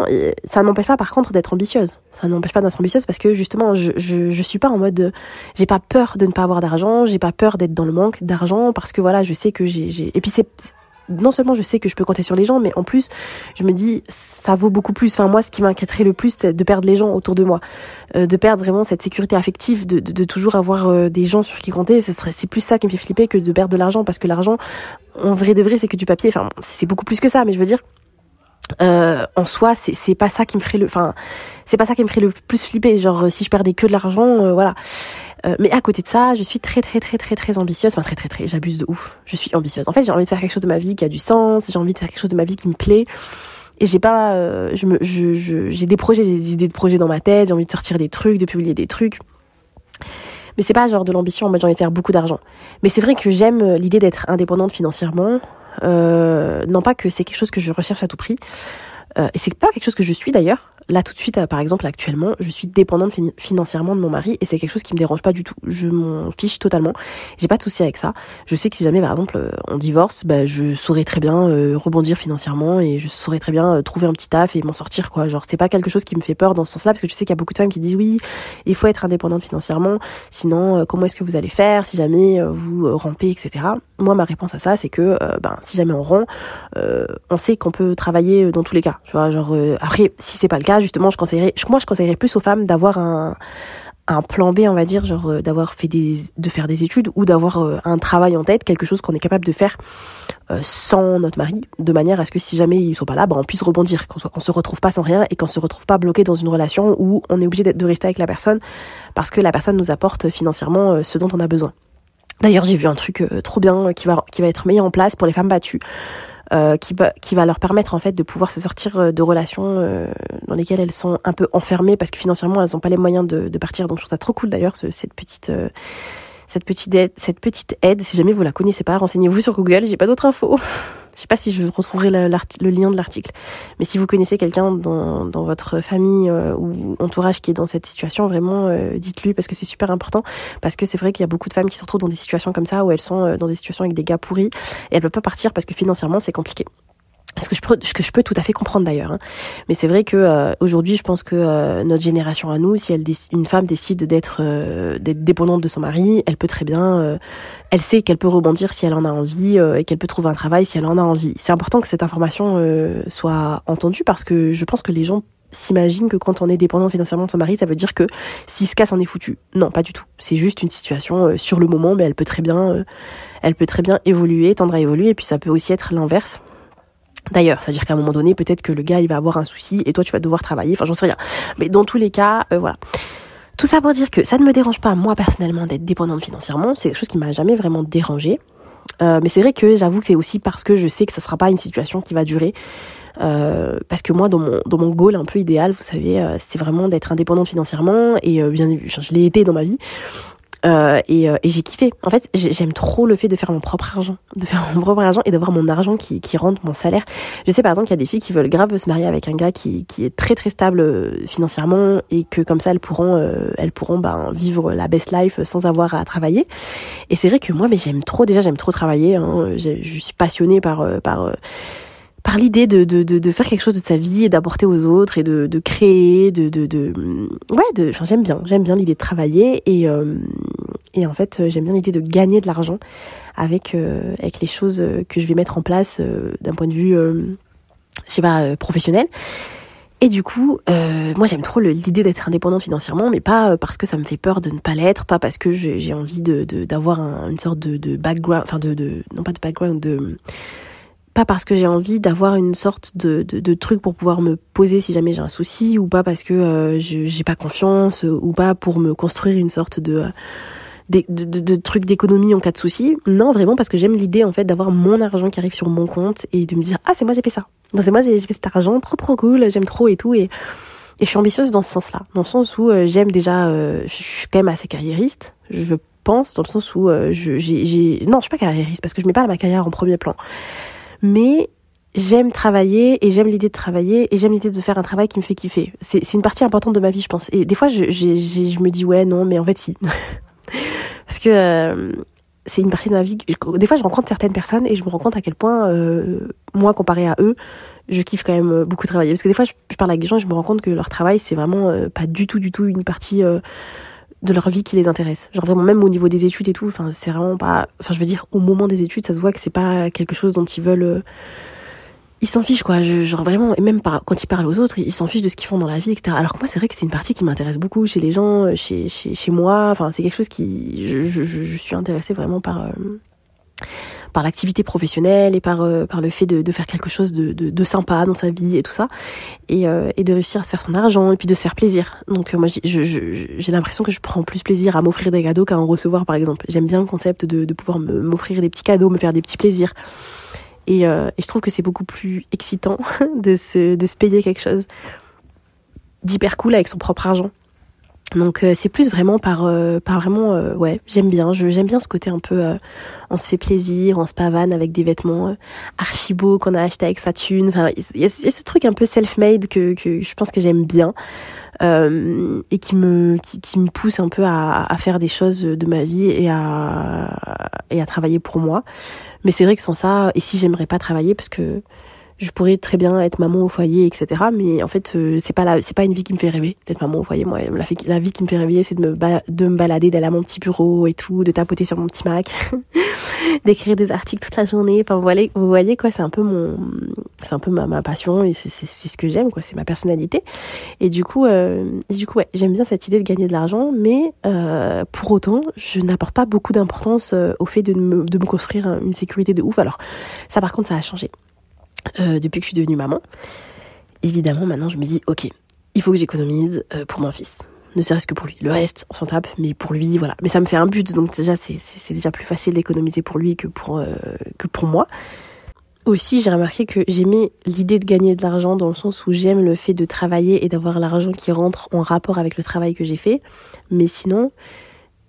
Ça n'empêche pas par contre d'être ambitieuse. Ça n'empêche pas d'être ambitieuse parce que justement, je, je, je suis pas en mode, j'ai pas peur de ne pas avoir d'argent, j'ai pas peur d'être dans le manque d'argent parce que voilà, je sais que j'ai, et puis c'est non seulement je sais que je peux compter sur les gens, mais en plus, je me dis, ça vaut beaucoup plus. Enfin, moi, ce qui m'inquiéterait le plus, c'est de perdre les gens autour de moi, euh, de perdre vraiment cette sécurité affective, de, de, de toujours avoir euh, des gens sur qui compter. C'est plus ça qui me fait flipper que de perdre de l'argent, parce que l'argent, en vrai de vrai, c'est que du papier. Enfin, c'est beaucoup plus que ça, mais je veux dire, euh, en soi, c'est pas ça qui me ferait le, enfin, c'est pas ça qui me ferait le plus flipper. Genre, si je perdais que de l'argent, euh, voilà. Euh, mais à côté de ça, je suis très très très très très ambitieuse. Enfin très très très, j'abuse de ouf. Je suis ambitieuse. En fait, j'ai envie de faire quelque chose de ma vie qui a du sens. J'ai envie de faire quelque chose de ma vie qui me plaît. Et j'ai pas, euh, je me, je, j'ai des projets, j'ai des idées de projets dans ma tête. J'ai envie de sortir des trucs, de publier des trucs. Mais c'est pas genre de l'ambition en mode j'ai envie de faire beaucoup d'argent. Mais c'est vrai que j'aime l'idée d'être indépendante financièrement. Euh, non pas que c'est quelque chose que je recherche à tout prix. Euh, et c'est pas quelque chose que je suis d'ailleurs. Là, tout de suite, euh, par exemple, actuellement, je suis dépendante financièrement de mon mari et c'est quelque chose qui me dérange pas du tout. Je m'en fiche totalement. J'ai pas de souci avec ça. Je sais que si jamais, par exemple, euh, on divorce, bah, je saurais très bien euh, rebondir financièrement et je saurais très bien trouver un petit taf et m'en sortir, quoi. Genre, c'est pas quelque chose qui me fait peur dans ce sens-là parce que je sais qu'il y a beaucoup de femmes qui disent oui, il faut être indépendante financièrement. Sinon, comment est-ce que vous allez faire si jamais vous rampez, etc. Moi, ma réponse à ça, c'est que, ben, si jamais on rompt, on sait qu'on peut travailler dans tous les cas. Tu vois, genre, après, si c'est pas le cas, justement, je conseillerais, moi, je conseillerais plus aux femmes d'avoir un, plan B, on va dire, genre euh, d'avoir fait des, de faire des études ou d'avoir euh, un travail en tête, quelque chose qu'on est capable de faire euh, sans notre mari, de manière à ce que si jamais ils sont pas là, bah, on puisse rebondir, qu'on ne se retrouve pas sans rien et qu'on se retrouve pas bloqué dans une relation où on est obligé de rester avec la personne parce que la personne nous apporte financièrement ce dont on a besoin. D'ailleurs, j'ai vu un truc trop bien qui va qui va être mis en place pour les femmes battues. Euh, qui, va, qui va leur permettre en fait de pouvoir se sortir euh, de relations euh, dans lesquelles elles sont un peu enfermées parce que financièrement elles n'ont pas les moyens de, de, partir. Donc je trouve ça trop cool d'ailleurs cette petite cette petite aide, cette petite aide. Si jamais vous la connaissez pas, renseignez-vous sur Google. J'ai pas d'autres infos. [laughs] Je sais pas si je retrouverai le, lien de l'article, mais si vous connaissez quelqu'un dans, dans, votre famille euh, ou entourage qui est dans cette situation, vraiment euh, dites-lui parce que c'est super important. Parce que c'est vrai qu'il y a beaucoup de femmes qui se retrouvent dans des situations comme ça où elles sont euh, dans des situations avec des gars pourris et elles peuvent pas partir parce que financièrement c'est compliqué. Ce que je peux, tout à fait comprendre d'ailleurs. Hein. Mais c'est vrai que euh, aujourd'hui, je pense que euh, notre génération à nous, si une femme décide d'être euh, d'être dépendante de son mari, elle peut très bien, elle sait qu'elle peut rebondir si elle en a envie et qu'elle peut trouver un travail si elle en a envie. C'est important que cette information soit entendue parce que je pense que les gens s'imaginent que quand on est dépendant financièrement de son mari, ça veut dire que s'il se casse, on est foutu. Non, pas du tout. C'est juste une situation sur le moment, mais elle peut très bien, elle peut très bien évoluer, tendre à évoluer, et puis ça peut aussi être l'inverse D'ailleurs, c'est-à-dire qu'à un moment donné, peut-être que le gars, il va avoir un souci et toi, tu vas devoir travailler. Enfin, j'en sais rien. Mais dans tous les cas, euh, voilà. Tout ça pour dire que ça ne me dérange pas, moi, personnellement, d'être dépendante financièrement. C'est quelque chose qui m'a jamais vraiment dérangé. Euh, mais c'est vrai que j'avoue que c'est aussi parce que je sais que ça sera pas une situation qui va durer. Euh, parce que moi, dans mon, dans mon goal un peu idéal, vous savez, c'est vraiment d'être indépendante financièrement. Et bien, je l'ai été dans ma vie. Euh, et, euh, et j'ai kiffé. En fait, j'aime trop le fait de faire mon propre argent, de faire mon propre argent et d'avoir mon argent qui, qui rentre mon salaire. Je sais par exemple qu'il y a des filles qui veulent grave se marier avec un gars qui, qui est très très stable euh, financièrement et que comme ça elles pourront elles pourront ben, vivre la best life sans avoir à travailler. Et c'est vrai que moi, mais j'aime trop déjà j'aime trop travailler. Hein. Je suis passionnée par par par l'idée de, de, de, de, faire quelque chose de sa vie et d'apporter aux autres et de, de créer, de, de, de ouais, de, j'aime bien, j'aime bien l'idée de travailler et euh, et en fait j'aime bien l'idée de gagner de l'argent avec euh, avec les choses que je vais mettre en place euh, d'un point de vue, je sais pas, professionnel. Et du coup, euh, moi j'aime trop l'idée d'être indépendante financièrement, mais pas parce que ça me fait peur de ne pas l'être, pas parce que j'ai envie de d'avoir une sorte de, de background, enfin de, de non pas de background, de pas parce que j'ai envie d'avoir une sorte de, de, de, truc pour pouvoir me poser si jamais j'ai un souci, ou pas parce que euh, j'ai pas confiance, ou pas pour me construire une sorte de de, de, trucs d'économie en cas de souci. Non, vraiment parce que j'aime l'idée en fait d'avoir mon argent qui arrive sur mon compte et de me dire ah c'est moi j'ai fait ça. Non c'est moi j'ai fait cet argent, trop trop cool, j'aime trop et tout et et je suis ambitieuse dans ce sens-là, dans le sens où euh, j'aime déjà, euh, je suis quand même assez carriériste, je pense, dans le sens où euh, j'ai, non je suis pas carriériste parce que je mets pas ma carrière en premier plan, mais j'aime travailler et j'aime l'idée de travailler et j'aime l'idée de faire un travail qui me fait kiffer. C'est une partie importante de ma vie, je pense. Et des fois, je, je me dis ouais, non, mais en fait, si. [laughs] Parce que euh, c'est une partie de ma vie. Des fois, je rencontre certaines personnes et je me rends compte à quel point, euh, moi, comparé à eux, je kiffe quand même euh, beaucoup travailler. Parce que des fois, je, parle avec des gens et je me rends compte que leur travail, c'est vraiment pas du tout, du tout une partie de leur vie qui les intéresse. Genre vraiment, même au niveau des études et tout, enfin, c'est vraiment pas. Enfin, je veux dire, au moment des études, ça se voit que c'est pas quelque chose dont ils veulent ils s'en fichent quoi genre vraiment et même quand ils parlent aux autres ils s'en fichent de ce qu'ils font dans la vie etc alors que moi c'est vrai que c'est une partie qui m'intéresse beaucoup chez les gens euh, chez moi enfin c'est quelque chose qui je suis intéressée vraiment par euh, par l'activité professionnelle et par euh, par le fait de, de faire quelque chose de, de, de, sympa dans sa vie et tout ça. Et, et de réussir à se faire son argent et puis de se faire plaisir. Donc moi j'ai l'impression que je prends plus plaisir à m'offrir des cadeaux qu'à en recevoir par exemple. J'aime bien le concept de, de pouvoir m'offrir des petits cadeaux me faire des petits plaisirs. Et, euh, et je trouve que c'est beaucoup plus excitant [laughs] de se, de se payer quelque chose d'hyper cool avec son propre argent. Donc euh, c'est plus vraiment par euh, par vraiment euh, ouais j'aime bien. Je j'aime bien ce côté un peu on se fait plaisir on se pavane avec des vêtements archi beaux qu'on a acheté avec sa thune. Enfin il y, a ce truc un peu self-made que que je pense que j'aime bien et qui me qui, qui, me pousse un peu à, à faire des choses de ma vie et à et à travailler pour moi. Mais c'est vrai que sans ça, et si j'aimerais pas travailler, parce que je pourrais très bien être maman au foyer, etc. Mais en fait, euh, c'est pas c'est pas une vie qui me fait rêver d'être maman au foyer. Moi, la, vie qui me fait rêver, c'est de me, de me balader, d'aller à mon petit bureau et tout, de tapoter sur mon petit Mac, [laughs] d'écrire des articles toute la journée. Enfin, vous voyez, vous voyez quoi, c'est un peu mon, c'est un peu ma, ma passion et c'est, c'est, ce que j'aime, quoi. C'est ma personnalité. Et du coup, euh, du coup, ouais, j'aime bien cette idée de gagner de l'argent, mais euh, pour autant, je n'apporte pas beaucoup d'importance euh, au fait de me, de me construire une sécurité de ouf. Alors, ça, par contre, ça a changé. Euh, depuis que je suis devenue maman. Évidemment, maintenant, je me dis, ok, il faut que j'économise euh, pour mon fils. Ne serait-ce que pour lui. Le reste, on s'en tape, mais pour lui, voilà. Mais ça me fait un but, donc déjà, c'est déjà plus facile d'économiser pour lui que pour, euh, que pour moi. Aussi, j'ai remarqué que j'aimais l'idée de gagner de l'argent dans le sens où j'aime le fait de travailler et d'avoir l'argent qui rentre en rapport avec le travail que j'ai fait. Mais sinon,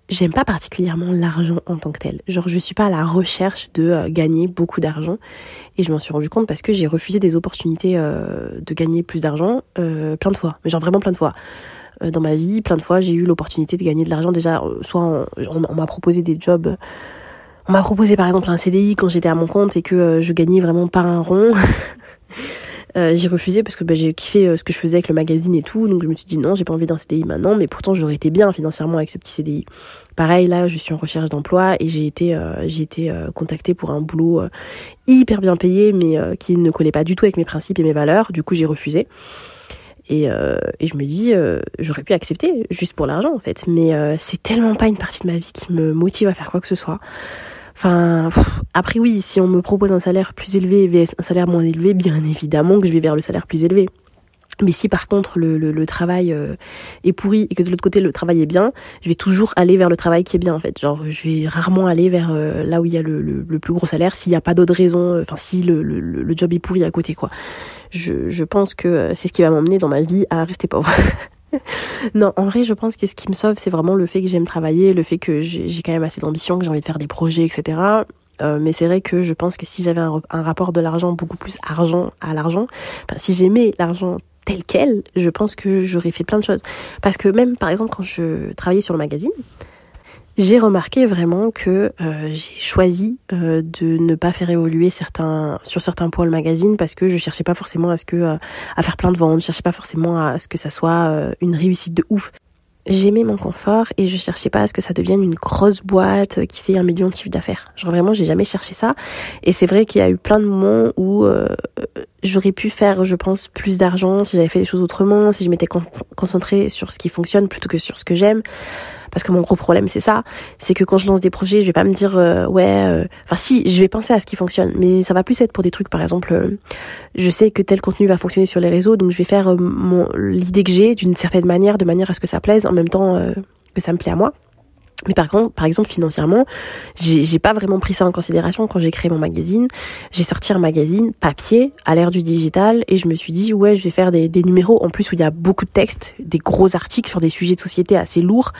j'aime pas particulièrement l'argent en tant que tel. Genre, je suis pas à la recherche de euh, gagner beaucoup d'argent. Et je m'en suis rendu compte parce que j'ai refusé des opportunités euh, de gagner plus d'argent euh, plein de fois. Mais genre vraiment plein de fois. dans ma vie, plein de fois, j'ai eu l'opportunité de gagner de l'argent. Déjà, soit on, m'a proposé des jobs. On m'a proposé par exemple un CDI quand j'étais à mon compte et que je gagnais vraiment pas un rond. [laughs] Euh, j'ai refusé parce que bah, j'ai kiffé euh, ce que je faisais avec le magazine et tout, donc je me suis dit non, j'ai pas envie d'un CDI maintenant, mais pourtant j'aurais été bien financièrement avec ce petit CDI. Pareil, là, je suis en recherche d'emploi et j'ai été, euh, j'ai été contactée pour un boulot hyper bien payé, mais qui ne collait pas du tout avec mes principes et mes valeurs. Du coup, j'ai refusé. Et, et, je me dis, j'aurais pu accepter juste pour l'argent en fait, mais c'est tellement pas une partie de ma vie qui me motive à faire quoi que ce soit. Enfin, après oui, si on me propose un salaire plus élevé et un salaire moins élevé, bien évidemment que je vais vers le salaire plus élevé. Mais si par contre le, le, travail euh, est pourri et que de l'autre côté le travail est bien, je vais toujours aller vers le travail qui est bien en fait. Genre je vais rarement aller vers euh, là où il y a le, le plus gros salaire s'il n'y a pas d'autres raisons, euh, enfin si le, le, job est pourri à côté quoi. Je, je pense que c'est ce qui va m'emmener dans ma vie à rester pauvre. [laughs] [laughs] non, en vrai, je pense que ce qui me sauve, c'est vraiment le fait que j'aime travailler, le fait que j'ai quand même assez d'ambition, que j'ai envie de faire des projets, etc. Euh, mais c'est vrai que je pense que si j'avais un, rapport de l'argent beaucoup plus argent à l'argent, si j'aimais l'argent tel quel, je pense que j'aurais fait plein de choses. Parce que même, par exemple, quand je travaillais sur le magazine, j'ai remarqué vraiment que euh, j'ai choisi euh, de ne pas faire évoluer certains sur certains points le magazine parce que je cherchais pas forcément à ce que euh, à faire plein de ventes, je cherchais pas forcément à ce que ça soit une réussite de ouf. J'aimais mon confort et je cherchais pas à ce que ça devienne une grosse boîte qui fait un million de chiffre d'affaires. Genre vraiment, j'ai jamais cherché ça. Et c'est vrai qu'il y a eu plein de moments où j'aurais pu faire, je pense, plus d'argent si j'avais fait les choses autrement, si je m'étais concentrée sur ce qui fonctionne plutôt que sur ce que j'aime. Parce que mon gros problème, c'est ça, c'est que quand je lance des projets, je vais pas me dire euh, ouais, euh, enfin si, je vais penser à ce qui fonctionne, mais ça va plus être pour des trucs, par exemple, euh, je sais que tel contenu va fonctionner sur les réseaux, donc je vais faire mon l'idée que j'ai d'une certaine manière, de manière à ce que ça plaise, en même temps que ça me plaît à moi. Mais par contre, par exemple, financièrement, j'ai pas vraiment pris ça en considération quand j'ai créé mon magazine. J'ai sorti un magazine papier à l'ère du digital et je me suis dit, ouais, je vais faire des, numéros en plus où il y a beaucoup de textes, des gros articles sur des sujets de société assez lourds,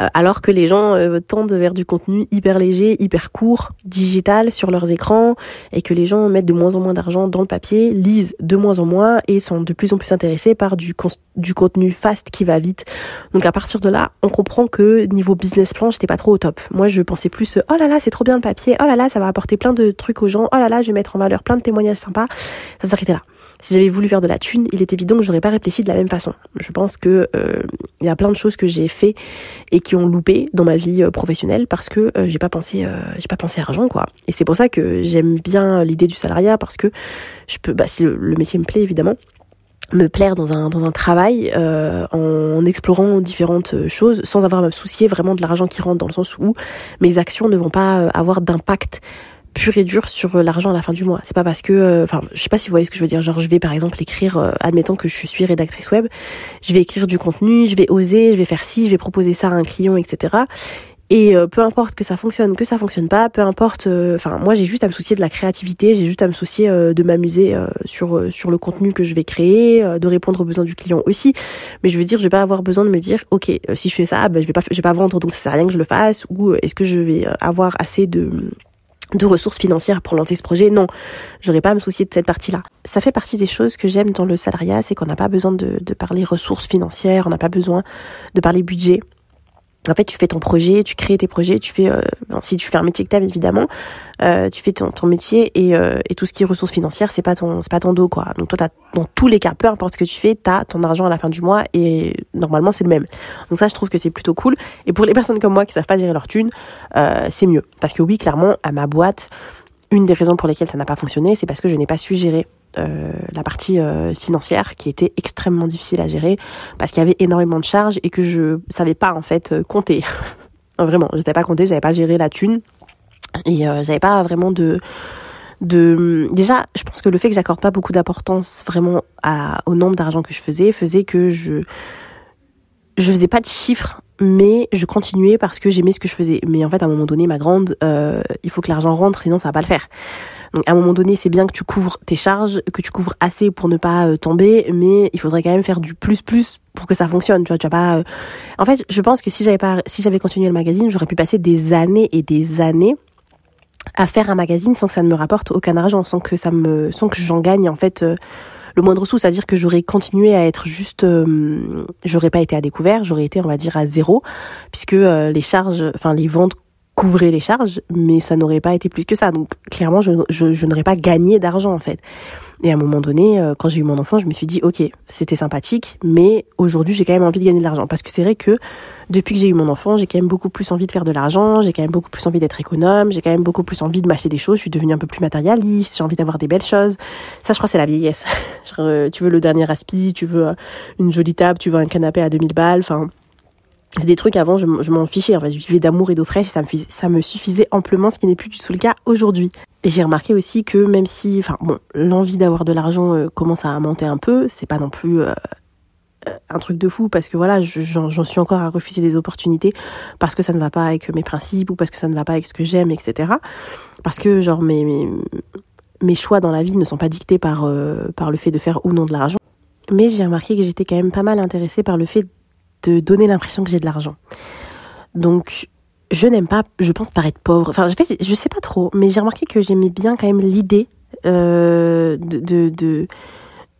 euh, alors que les gens euh, tendent vers du contenu hyper léger, hyper court, digital sur leurs écrans et que les gens mettent de moins en moins d'argent dans le papier, lisent de moins en moins et sont de plus en plus intéressés par du, du contenu fast qui va vite. Donc à partir de là, on comprend que niveau business j'étais pas trop au top. Moi, je pensais plus, oh là là, c'est trop bien le papier, oh là là, ça va apporter plein de trucs aux gens, oh là là, je vais mettre en valeur plein de témoignages sympas. Ça s'arrêtait là. Si j'avais voulu faire de la thune, il est évident que j'aurais pas réfléchi de la même façon. Je pense que euh, il y a plein de choses que j'ai fait et qui ont loupé dans ma vie euh, professionnelle parce que euh, j'ai pas pensé, j'ai pas pensé à argent quoi. Et c'est pour ça que j'aime bien l'idée du salariat parce que je peux, bah si le métier me plaît évidemment, me plaire dans un dans un travail euh, en explorant différentes choses sans avoir à me soucier vraiment de l'argent qui rentre dans le sens où mes actions ne vont pas euh, avoir d'impact pur et dur sur l'argent à la fin du mois. C'est pas parce que, euh, enfin, je sais pas si vous voyez ce que je veux dire. Genre, je vais par exemple écrire, admettons que je suis rédactrice web, je vais écrire du contenu, je vais oser, je vais faire ci, je vais proposer ça à un client, etc. Et euh, peu importe que ça fonctionne, que ça fonctionne pas, peu importe. Euh, enfin, moi, j'ai juste à me soucier de la créativité, j'ai juste à me soucier euh, de m'amuser sur sur le contenu que je vais créer, de répondre aux besoins du client aussi. Mais je veux dire, je vais pas avoir besoin de me dire, ok, si je fais ça, ben, je vais pas, je vais pas vendre, donc ça sert à rien que je le fasse. Ou est-ce que je vais avoir assez de de ressources financières pour lancer ce projet? Non, j'aurais pas à me soucier de cette partie-là. Ça fait partie des choses que j'aime dans le salariat, c'est qu'on n'a pas besoin de, de parler ressources financières, on n'a pas besoin de parler budget. En fait, tu fais ton projet, tu crées tes projets, tu fais, euh, si tu fais un métier que t'aimes évidemment, euh, tu fais ton, métier et, euh, et, tout ce qui est ressources financières, c'est pas ton, c'est pas ton dos quoi. Donc toi, dans tous les cas, peu importe ce que tu fais, t'as ton argent à la fin du mois et normalement c'est le même. Donc ça, je trouve que c'est plutôt cool. Et pour les personnes comme moi qui savent pas gérer leur thune, c'est mieux parce que oui, clairement, à ma boîte, une des raisons pour lesquelles ça n'a pas fonctionné, c'est parce que je n'ai pas su gérer euh, la partie euh, financière qui était extrêmement difficile à gérer parce qu'il y avait énormément de charges et que je savais pas en fait euh, compter. [laughs] vraiment, je savais pas compter, j'avais pas géré la thune et j'avais pas vraiment de de déjà je pense que le fait que j'accorde pas beaucoup d'importance vraiment au nombre d'argent que je faisais faisait que je je faisais pas de chiffres mais je continuais parce que j'aimais ce que je faisais mais en fait à un moment donné ma grande il faut que l'argent rentre sinon ça va pas le faire donc à un moment donné, c'est bien que tu couvres tes charges, que tu couvres assez pour ne pas euh, tomber, mais il faudrait quand même faire du plus plus pour que ça fonctionne. Tu vois, tu vas pas. Euh, en fait, je pense que si j'avais pas, si j'avais continué le magazine, j'aurais pu passer des années et des années à faire un magazine sans que ça ne me rapporte aucun argent, sans que ça me, sans que j'en gagne en fait. Euh, le moindre sou, c'est-à-dire que j'aurais continué à être juste, j'aurais pas été à découvert, j'aurais été, on va dire, à zéro, puisque les charges, enfin les ventes couvrir les charges, mais ça n'aurait pas été plus que ça. Donc clairement, je, je, n'aurais pas gagné d'argent en fait. Et à un moment donné, euh, quand j'ai eu mon enfant, je me suis dit, ok, c'était sympathique, mais aujourd'hui, j'ai quand même envie de gagner de l'argent. Parce que c'est vrai que depuis que j'ai eu mon enfant, j'ai quand même beaucoup plus envie de faire de l'argent, j'ai quand même beaucoup plus envie d'être économe, j'ai quand même beaucoup plus envie de m'acheter des choses, je suis devenue un peu plus matérialiste, j'ai envie d'avoir des belles choses. Ça, je crois, c'est la vieillesse. [laughs] tu veux le dernier aspi, tu veux une jolie table, tu veux un canapé à 2000 balles, enfin c'est des trucs avant je, m'en fichais en fait. Je vivais d'amour et d'eau fraîche ça me suffisait amplement ce qui n'est plus du tout le cas aujourd'hui. J'ai remarqué aussi que même si enfin bon l'envie d'avoir de l'argent euh, commence à monter un peu c'est pas non plus euh, euh, un truc de fou parce que voilà j'en suis encore à refuser des opportunités parce que ça ne va pas avec mes principes ou parce que ça ne va pas avec ce que j'aime etc parce que genre mes, mes, choix dans la vie ne sont pas dictés par par le fait de faire ou non de l'argent. Mais j'ai remarqué que j'étais quand même pas mal intéressée par le fait de donner l'impression que j'ai de l'argent. Donc, je n'aime pas, je pense, paraître pauvre. Enfin, je, fais, je sais pas trop, mais j'ai remarqué que j'aimais bien quand même l'idée euh, de, de,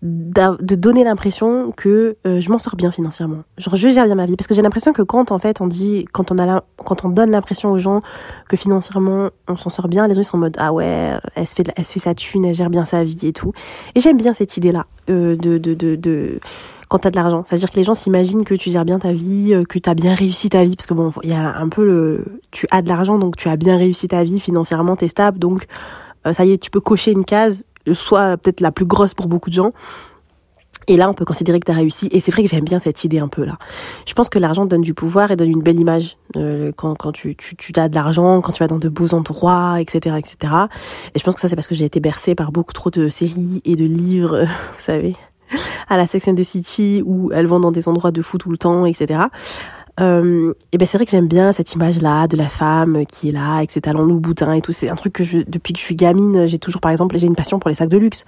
de donner l'impression que euh, je m'en sors bien financièrement. Genre je gère bien ma vie parce que j'ai l'impression que quand en fait on dit quand on a quand on donne l'impression aux gens que financièrement on s'en sort bien, les gens sont en mode ah ouais, elle se fait elle se fait sa thune, elle gère bien sa vie et tout. Et j'aime bien cette idée là euh, de de quand t'as de l'argent. C'est-à-dire que les gens s'imaginent que tu gères bien ta vie, euh, que tu as bien réussi ta vie, parce que bon, il y a un peu le, tu as de l'argent, donc tu as bien réussi ta vie financièrement, t'es stable, donc euh, ça y est, tu peux cocher une case, soit peut-être la plus grosse pour beaucoup de gens. Et là, on peut considérer que tu as réussi. Et c'est vrai que j'aime bien cette idée un peu là. Je pense que l'argent donne du pouvoir et donne une belle image euh, quand, quand tu, tu, tu as de l'argent, quand tu vas dans de beaux endroits, etc., etc. Et je pense que ça, c'est parce que j'ai été bercée par beaucoup trop de séries et de livres, [laughs] vous savez, à la Sex and the City où elles vont dans des endroits de fou tout le temps, etc. Euh, et ben c'est vrai que j'aime bien cette image là de la femme qui est là avec ses talons loup-boutin et tout. C'est un truc que je depuis que je suis gamine j'ai toujours par exemple j'ai une passion pour les sacs de luxe.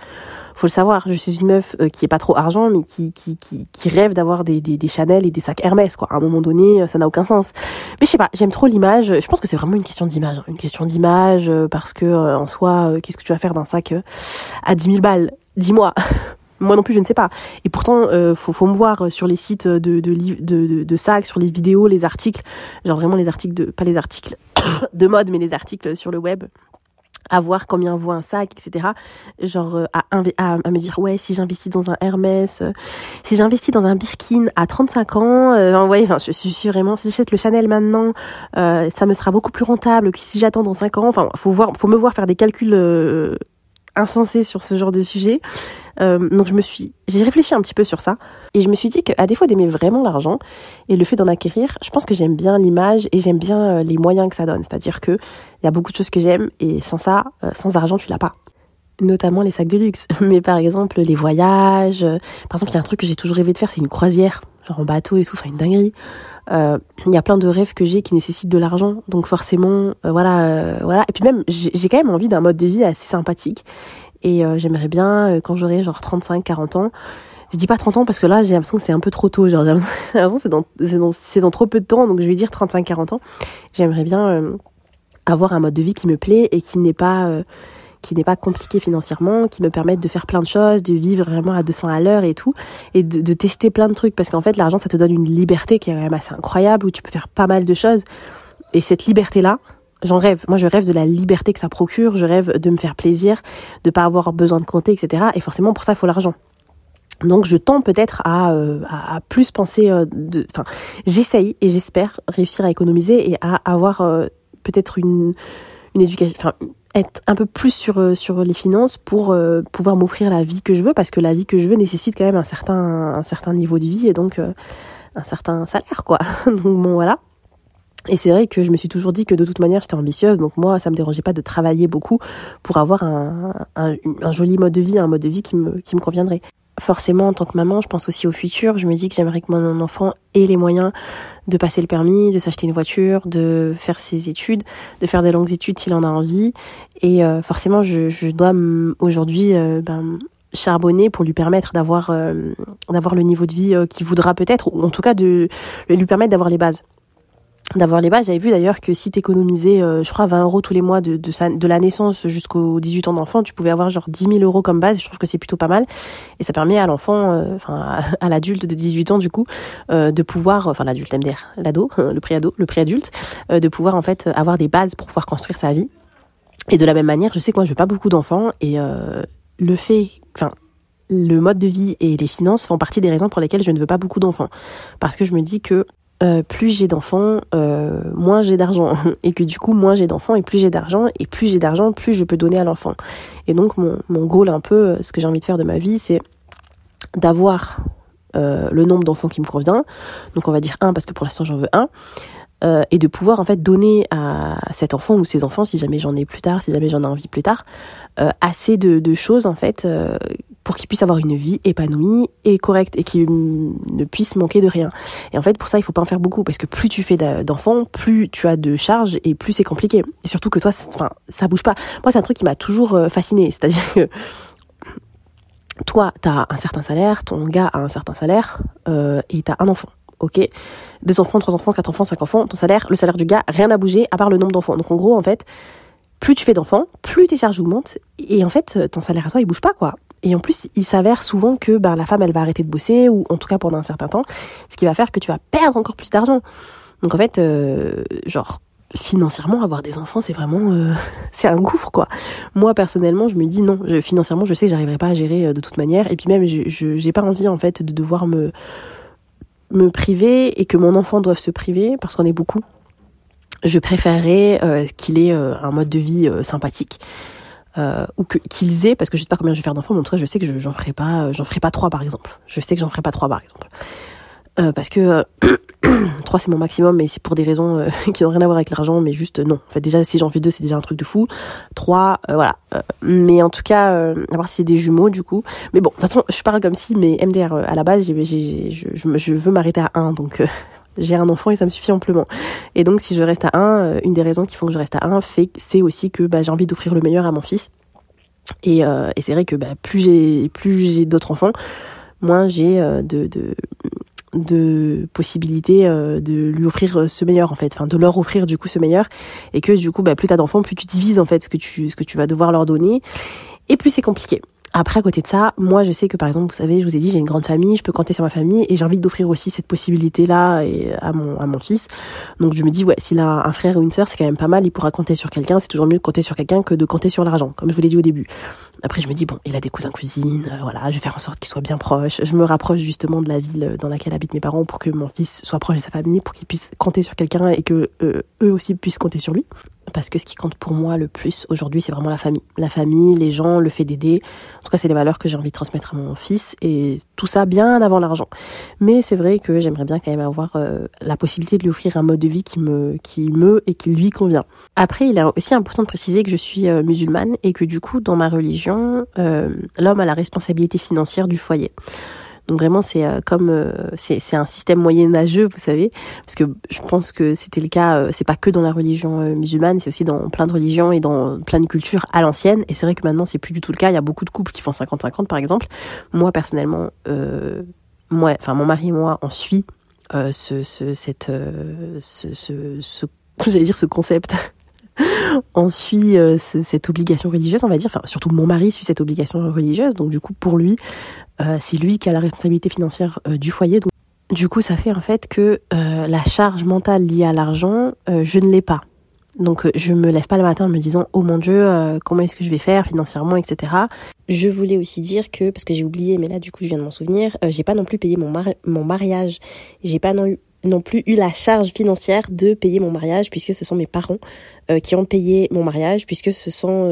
Faut le savoir je suis une meuf euh, qui est pas trop argent mais qui qui qui, qui rêve d'avoir des, des, des Chanel et des sacs Hermès quoi. À un moment donné ça n'a aucun sens. Mais je sais pas j'aime trop l'image. Je pense que c'est vraiment une question d'image hein. une question d'image euh, parce que en soi qu'est-ce que tu vas faire d'un sac à 10 000 balles? Dis-moi [laughs] moi non plus, je ne sais pas. Et pourtant, euh, faut, me voir sur les sites de, de, sacs, sur les vidéos, les articles, genre vraiment les articles de, pas les articles [coughs] de mode, mais les articles sur le web à voir combien vaut un sac, etc. Genre euh, à, me dire ouais si j'investis dans un Hermès, euh, si j'investis dans un Birkin à 35 ans, euh, je, suis vraiment si j'achète le Chanel maintenant, euh, ça me sera beaucoup plus rentable que si j'attends dans 5 ans. Enfin, faut voir, faut me voir faire des calculs euh, insensés sur ce genre de sujet. Euh, donc je me suis, j'ai réfléchi un petit peu sur ça et je me suis dit qu'à défaut d'aimer vraiment l'argent et le fait d'en acquérir, je pense que j'aime bien l'image et j'aime bien euh, les moyens que ça donne. C'est-à-dire que il y a beaucoup de choses que j'aime et sans ça, euh, sans argent, tu l'as pas. Notamment les sacs de luxe, [laughs] mais par exemple les voyages. Par exemple, il y a un truc que j'ai toujours rêvé de faire, c'est une croisière, genre en bateau et tout, enfin une dinguerie. Il y a plein de rêves que j'ai qui nécessitent de l'argent, donc forcément, voilà, voilà. Et puis même, j'ai quand même envie d'un mode de vie assez sympathique et euh, j'aimerais bien, euh, quand j'aurai genre 35, 40 ans, je dis pas 30 ans parce que là j'ai l'impression que c'est un peu trop tôt. Genre, j'ai l'impression [laughs] que c'est dans, dans, dans trop peu de temps, donc je vais dire 35, 40 ans. J'aimerais bien euh, avoir un mode de vie qui me plaît et qui n'est pas qui n'est pas compliqué financièrement, qui me permette de faire plein de choses, de vivre vraiment à 200 à l'heure et tout, et de, de tester plein de trucs parce qu'en fait l'argent ça te donne une liberté qui est quand même assez incroyable où tu peux faire pas mal de choses et cette liberté là j'en rêve. Moi, je rêve de la liberté que ça procure. Je rêve de me faire plaisir, de pas avoir besoin de compter, etc. Et forcément, pour ça, il faut l'argent. Donc, je tends peut-être à, euh, plus penser. Euh, enfin, j'essaye et j'espère réussir à économiser et à avoir euh, peut-être une une éducation. Enfin, être un peu plus sur sur les finances pour pouvoir m'offrir la vie que je veux parce que la vie que je veux nécessite quand même un certain un certain niveau de vie et donc un certain salaire quoi. [laughs] Donc bon voilà. Et c'est vrai que je me suis toujours dit que de toute manière j'étais ambitieuse, donc moi ça me dérangeait pas de travailler beaucoup pour avoir un, un, joli mode de vie, un mode de vie qui me, qui me conviendrait. Forcément, en tant que maman, je pense aussi au futur. Je me dis que j'aimerais que mon enfant ait les moyens de passer le permis, de s'acheter une voiture, de faire ses études, de faire des longues études s'il en a envie. Et euh, forcément, je, je dois aujourd'hui euh, ben, charbonner pour lui permettre d'avoir euh, d'avoir le niveau de vie qu'il voudra peut-être, ou en tout cas de lui permettre d'avoir les bases d'avoir les bases. J'avais vu d'ailleurs que si t'économisais, euh, je crois, 20 euros tous les mois de, de, la naissance jusqu'aux 18 ans d'enfant, tu pouvais avoir genre 10 000 euros comme base. Je trouve que c'est plutôt pas mal. Et ça permet à l'enfant, euh, enfin à, l'adulte de 18 ans du coup, euh, de pouvoir, enfin l'adulte MDR, l'ado, [laughs] le pré-ado, le pré-adulte, euh, de pouvoir en fait avoir des bases pour pouvoir construire sa vie. Et de la même manière, je sais que moi je veux pas beaucoup d'enfants et le fait, enfin le mode de vie et les finances font partie des raisons pour lesquelles je ne veux pas beaucoup d'enfants. Parce que je me dis que euh, plus j'ai d'enfants, euh, moins j'ai d'argent. [laughs] Et que du coup, moins j'ai d'enfants et plus j'ai d'argent. Et plus j'ai d'argent, plus je peux donner à l'enfant. Et donc, mon, mon goal un peu, euh, ce que j'ai envie de faire de ma vie, c'est d'avoir le nombre d'enfants qui me convient. Donc, on va dire un, parce que pour l'instant, j'en veux un. Et de pouvoir en fait donner à cet enfant ou ses enfants, si jamais j'en ai plus tard, si jamais j'en ai envie plus tard, assez de, choses en fait pour qu'ils puissent avoir une vie épanouie et correcte et qu'ils ne puissent manquer de rien. Et en fait pour ça il faut pas en faire beaucoup parce que plus tu fais d'enfants, plus tu as de charges et plus c'est compliqué. Et surtout que toi, enfin ça bouge pas. Moi c'est un truc qui m'a toujours fasciné, c'est-à-dire que toi, tu as un certain salaire, ton gars a un certain salaire, euh, et tu as un enfant ok? Deux enfants, trois enfants, quatre enfants, cinq enfants, ton salaire, le salaire du gars, rien n'a bougé à part le nombre d'enfants. Donc en gros, en fait, plus tu fais d'enfants, plus tes charges augmentent, et en fait, ton salaire à toi, il bouge pas, quoi. Et en plus, il s'avère souvent que ben, la femme, elle va arrêter de bosser, ou en tout cas pendant un certain temps, ce qui va faire que tu vas perdre encore plus d'argent. Donc en fait, euh, genre, financièrement avoir des enfants c'est vraiment euh, [laughs] c'est un gouffre quoi moi personnellement je me dis non financièrement je sais que j'arriverai pas à gérer euh, de toute manière et puis même je j'ai pas envie en fait de devoir me me priver et que mon enfant doive se priver, parce qu'on est beaucoup, je préférerais euh, qu'il ait euh, un mode de vie sympathique. Euh, ou qu'ils aient parce que je sais pas combien je vais faire d'enfants mais en tout cas je sais que j'en ferai pas j'en ferai pas trois par exemple. Je sais que j'en ferai pas trois par exemple. Euh, parce que [clears throat] trois c'est mon maximum mais c'est pour des raisons euh, [laughs] qui n'ont rien à voir avec l'argent mais juste non. En fait déjà si j'en fais deux c'est déjà un truc de fou. Trois voilà. Mais en tout cas à voir si c'est des jumeaux du coup. Mais bon de toute façon je parle comme si mais MDR à la base j'ai, j'ai, je, je, veux m'arrêter à un donc j'ai un enfant et ça me suffit amplement. Et donc si je reste à un, euh, une des raisons qui font que je reste à un, c'est aussi que bah, j'ai envie d'offrir le meilleur à mon fils. Et, euh, et c'est vrai que bah, plus j'ai plus j'ai d'autres enfants, moins j'ai euh, de, de de possibilités de lui offrir ce meilleur en fait enfin de leur offrir du coup ce meilleur et que du coup bah, plus t'as d'enfants plus tu divises en fait ce que tu ce que tu vas devoir leur donner et plus c'est compliqué après, à côté de ça, moi, je sais que par exemple, vous savez, je vous ai dit, j'ai une grande famille, je peux compter sur ma famille et j'ai envie d'offrir aussi cette possibilité-là à mon, à mon fils. Donc, je me dis, ouais, s'il a un frère ou une sœur, c'est quand même pas mal, il pourra compter sur quelqu'un. C'est toujours mieux de compter sur quelqu'un que de compter sur l'argent, comme je vous l'ai dit au début. Après, je me dis, bon, il a des cousins, cousines, euh, voilà, je vais faire en sorte qu'il soit bien proche. Je me rapproche justement de la ville dans laquelle habitent mes parents pour que mon fils soit proche de sa famille, pour qu'il puisse compter sur quelqu'un et que euh, eux aussi puissent compter sur lui parce que ce qui compte pour moi le plus aujourd'hui, c'est vraiment la famille. La famille, les gens, le fait d'aider. En tout cas, c'est les valeurs que j'ai envie de transmettre à mon fils et tout ça bien avant l'argent. Mais c'est vrai que j'aimerais bien quand même avoir euh, la possibilité de lui offrir un mode de vie qui me, qui me et qui lui convient. Après, il est aussi important de préciser que je suis euh, musulmane et que du coup, dans ma religion, euh, l'homme a la responsabilité financière du foyer. Donc vraiment, c'est euh, comme euh, c'est un système moyenâgeux, vous savez, parce que je pense que c'était le cas. C'est pas que dans la religion musulmane, c'est aussi dans plein de religions et dans plein de cultures à l'ancienne. Et c'est vrai que maintenant, c'est plus du tout le cas. Il y a beaucoup de couples qui font 50-50, par exemple. Moi, personnellement, moi, enfin mon mari et moi, on suit ce, ce, cette, ce, ce, ce [laughs] dire ce concept [laughs] on suit cette obligation religieuse, on va dire. Enfin, surtout mon mari suit cette obligation religieuse. Donc, du coup, pour lui, euh, c'est lui qui a la responsabilité financière euh, du foyer. Donc, du coup, ça fait en fait que euh, la charge mentale liée à l'argent, je ne l'ai pas. Donc je me lève pas le matin en me disant oh mon dieu comment est-ce que je vais faire financièrement etc. Je voulais aussi dire que parce que j'ai oublié mais là du coup je viens de m'en souvenir j'ai pas non plus payé mon, mon mariage j'ai pas non, non, plus eu la charge financière de payer mon mariage puisque ce sont mes parents qui ont payé mon mariage puisque ce sont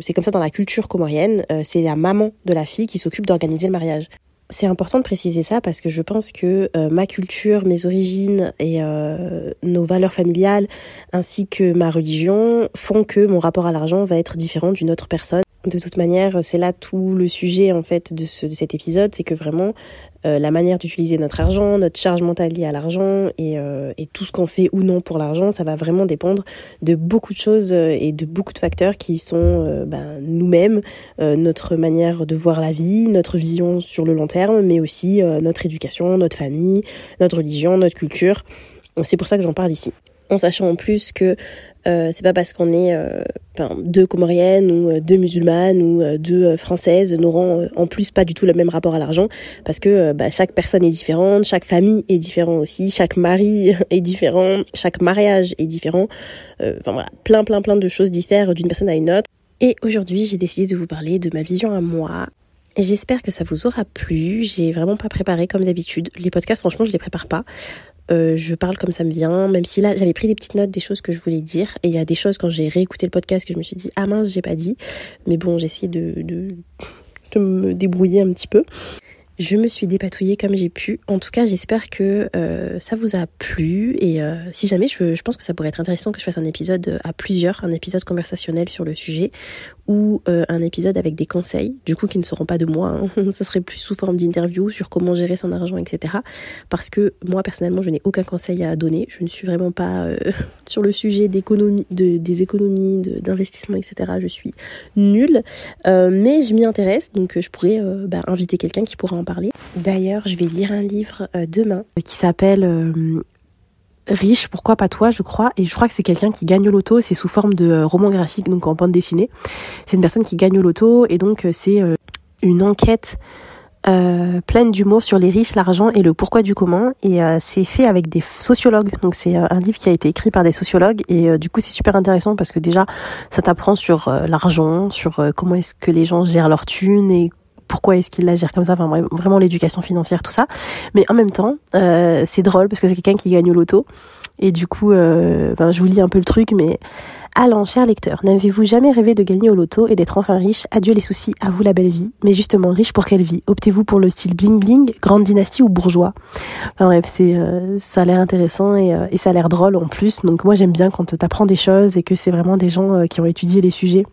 c'est comme ça dans la culture comorienne c'est la maman de la fille qui s'occupe d'organiser le mariage c'est important de préciser ça parce que je pense que euh, ma culture, mes origines et euh, nos valeurs familiales ainsi que ma religion font que mon rapport à l'argent va être différent d'une autre personne. De toute manière, c'est là tout le sujet en fait de, ce, de cet épisode, c'est que vraiment euh, la manière d'utiliser notre argent, notre charge mentale liée à l'argent et, euh, et, tout ce qu'on fait ou non pour l'argent, ça va vraiment dépendre de beaucoup de choses euh, et de beaucoup de facteurs qui sont ben, nous-mêmes, notre manière de voir la vie, notre vision sur le long terme, mais aussi notre éducation, notre famille, notre religion, notre culture. C'est pour ça que j'en parle ici. En sachant en plus que euh, c'est pas parce qu'on est euh, deux comoriennes ou euh, deux musulmanes ou deux françaises n'auront en plus pas du tout le même rapport à l'argent parce que bah, chaque personne est différente, chaque famille est différente aussi, chaque mari [laughs] est différent, chaque mariage est différent. Enfin voilà, plein plein plein de choses diffèrent d'une personne à une autre. Et aujourd'hui, j'ai décidé de vous parler de ma vision à moi. J'espère que ça vous aura plu. J'ai vraiment pas préparé comme d'habitude. Les podcasts, franchement, je les prépare pas. Euh, je parle comme ça me vient, même si là j'avais pris des petites notes des choses que je voulais dire, et il y a des choses quand j'ai réécouté le podcast que je me suis dit ah mince j'ai pas dit, mais bon j'ai essayé de, me débrouiller un petit peu. Je me suis dépatouillée comme j'ai pu. En tout cas, j'espère que euh, ça vous a plu. Et euh, si jamais, je, pense que ça pourrait être intéressant que je fasse un épisode à plusieurs, un épisode conversationnel sur le sujet, ou euh, un épisode avec des conseils, du coup qui ne seront pas de moi, hein. [laughs] ça serait plus sous forme d'interview sur comment gérer son argent, etc. Parce que moi personnellement je n'ai aucun conseil à donner, je ne suis vraiment pas euh, [laughs] sur le sujet des économies, d'investissement, etc. Je suis nulle, euh, mais je m'y intéresse, donc je pourrais bah, inviter quelqu'un qui pourra en parler. D'ailleurs je vais lire un livre demain qui s'appelle riche, pourquoi pas toi, je crois. Et je crois que c'est quelqu'un qui gagne au loto. C'est sous forme de euh, roman graphique, donc en bande dessinée. C'est une personne qui gagne au loto et donc euh, c'est euh, une enquête pleine d'humour sur les riches, l'argent et le pourquoi du comment. Et c'est fait avec des sociologues. Donc c'est un livre qui a été écrit par des sociologues et du coup c'est super intéressant parce que déjà ça t'apprend sur l'argent, sur comment est-ce que les gens gèrent leur thune et pourquoi est-ce qu'il la gère comme ça, vraiment l'éducation financière, tout ça. Mais en même temps, euh, c'est drôle parce que c'est quelqu'un qui gagne au loto. Et du coup, euh, je vous lis un peu le truc, mais Allons, cher lecteur, n'avez-vous jamais rêvé de gagner au loto et d'être enfin riche? Adieu les soucis, à vous la belle vie. Mais justement, riche pour quelle vie? Optez-vous pour le style bling bling, grande dynastie ou bourgeois? Enfin bref, euh, ça a l'air intéressant et, et ça a l'air drôle en plus. Donc moi j'aime bien quand tu apprends des choses et que c'est vraiment des gens qui ont étudié les sujets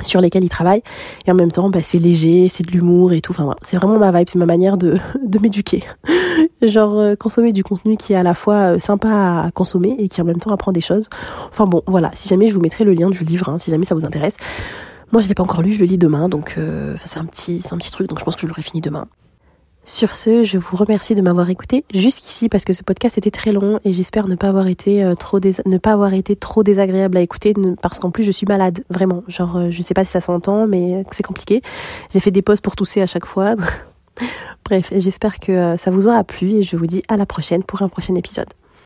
sur lesquels ils travaillent et en même temps bah, c'est léger c'est de l'humour et tout. Enfin c'est vraiment ma vibe c'est ma manière de, [laughs] de m'éduquer. [laughs] Genre euh, consommer du contenu qui est à la fois euh, sympa à consommer et qui en même temps apprend des choses. Enfin bon voilà. Si jamais je vous mettrai le lien du livre hein, si jamais ça vous intéresse. Moi je l'ai pas encore lu je le lis demain donc euh, c'est un petit c'est un petit truc donc je pense que je l'aurai fini demain sur ce, je vous remercie de m'avoir écouté jusqu'ici parce que ce podcast était très long et j'espère ne pas avoir été euh, trop désagréable à écouter parce qu'en plus je suis malade vraiment. Genre euh, je sais pas si ça s'entend mais c'est compliqué. J'ai fait des pauses pour tousser à chaque fois. [laughs] Bref, j'espère que euh, ça vous aura plu et je vous dis à la prochaine pour un prochain épisode.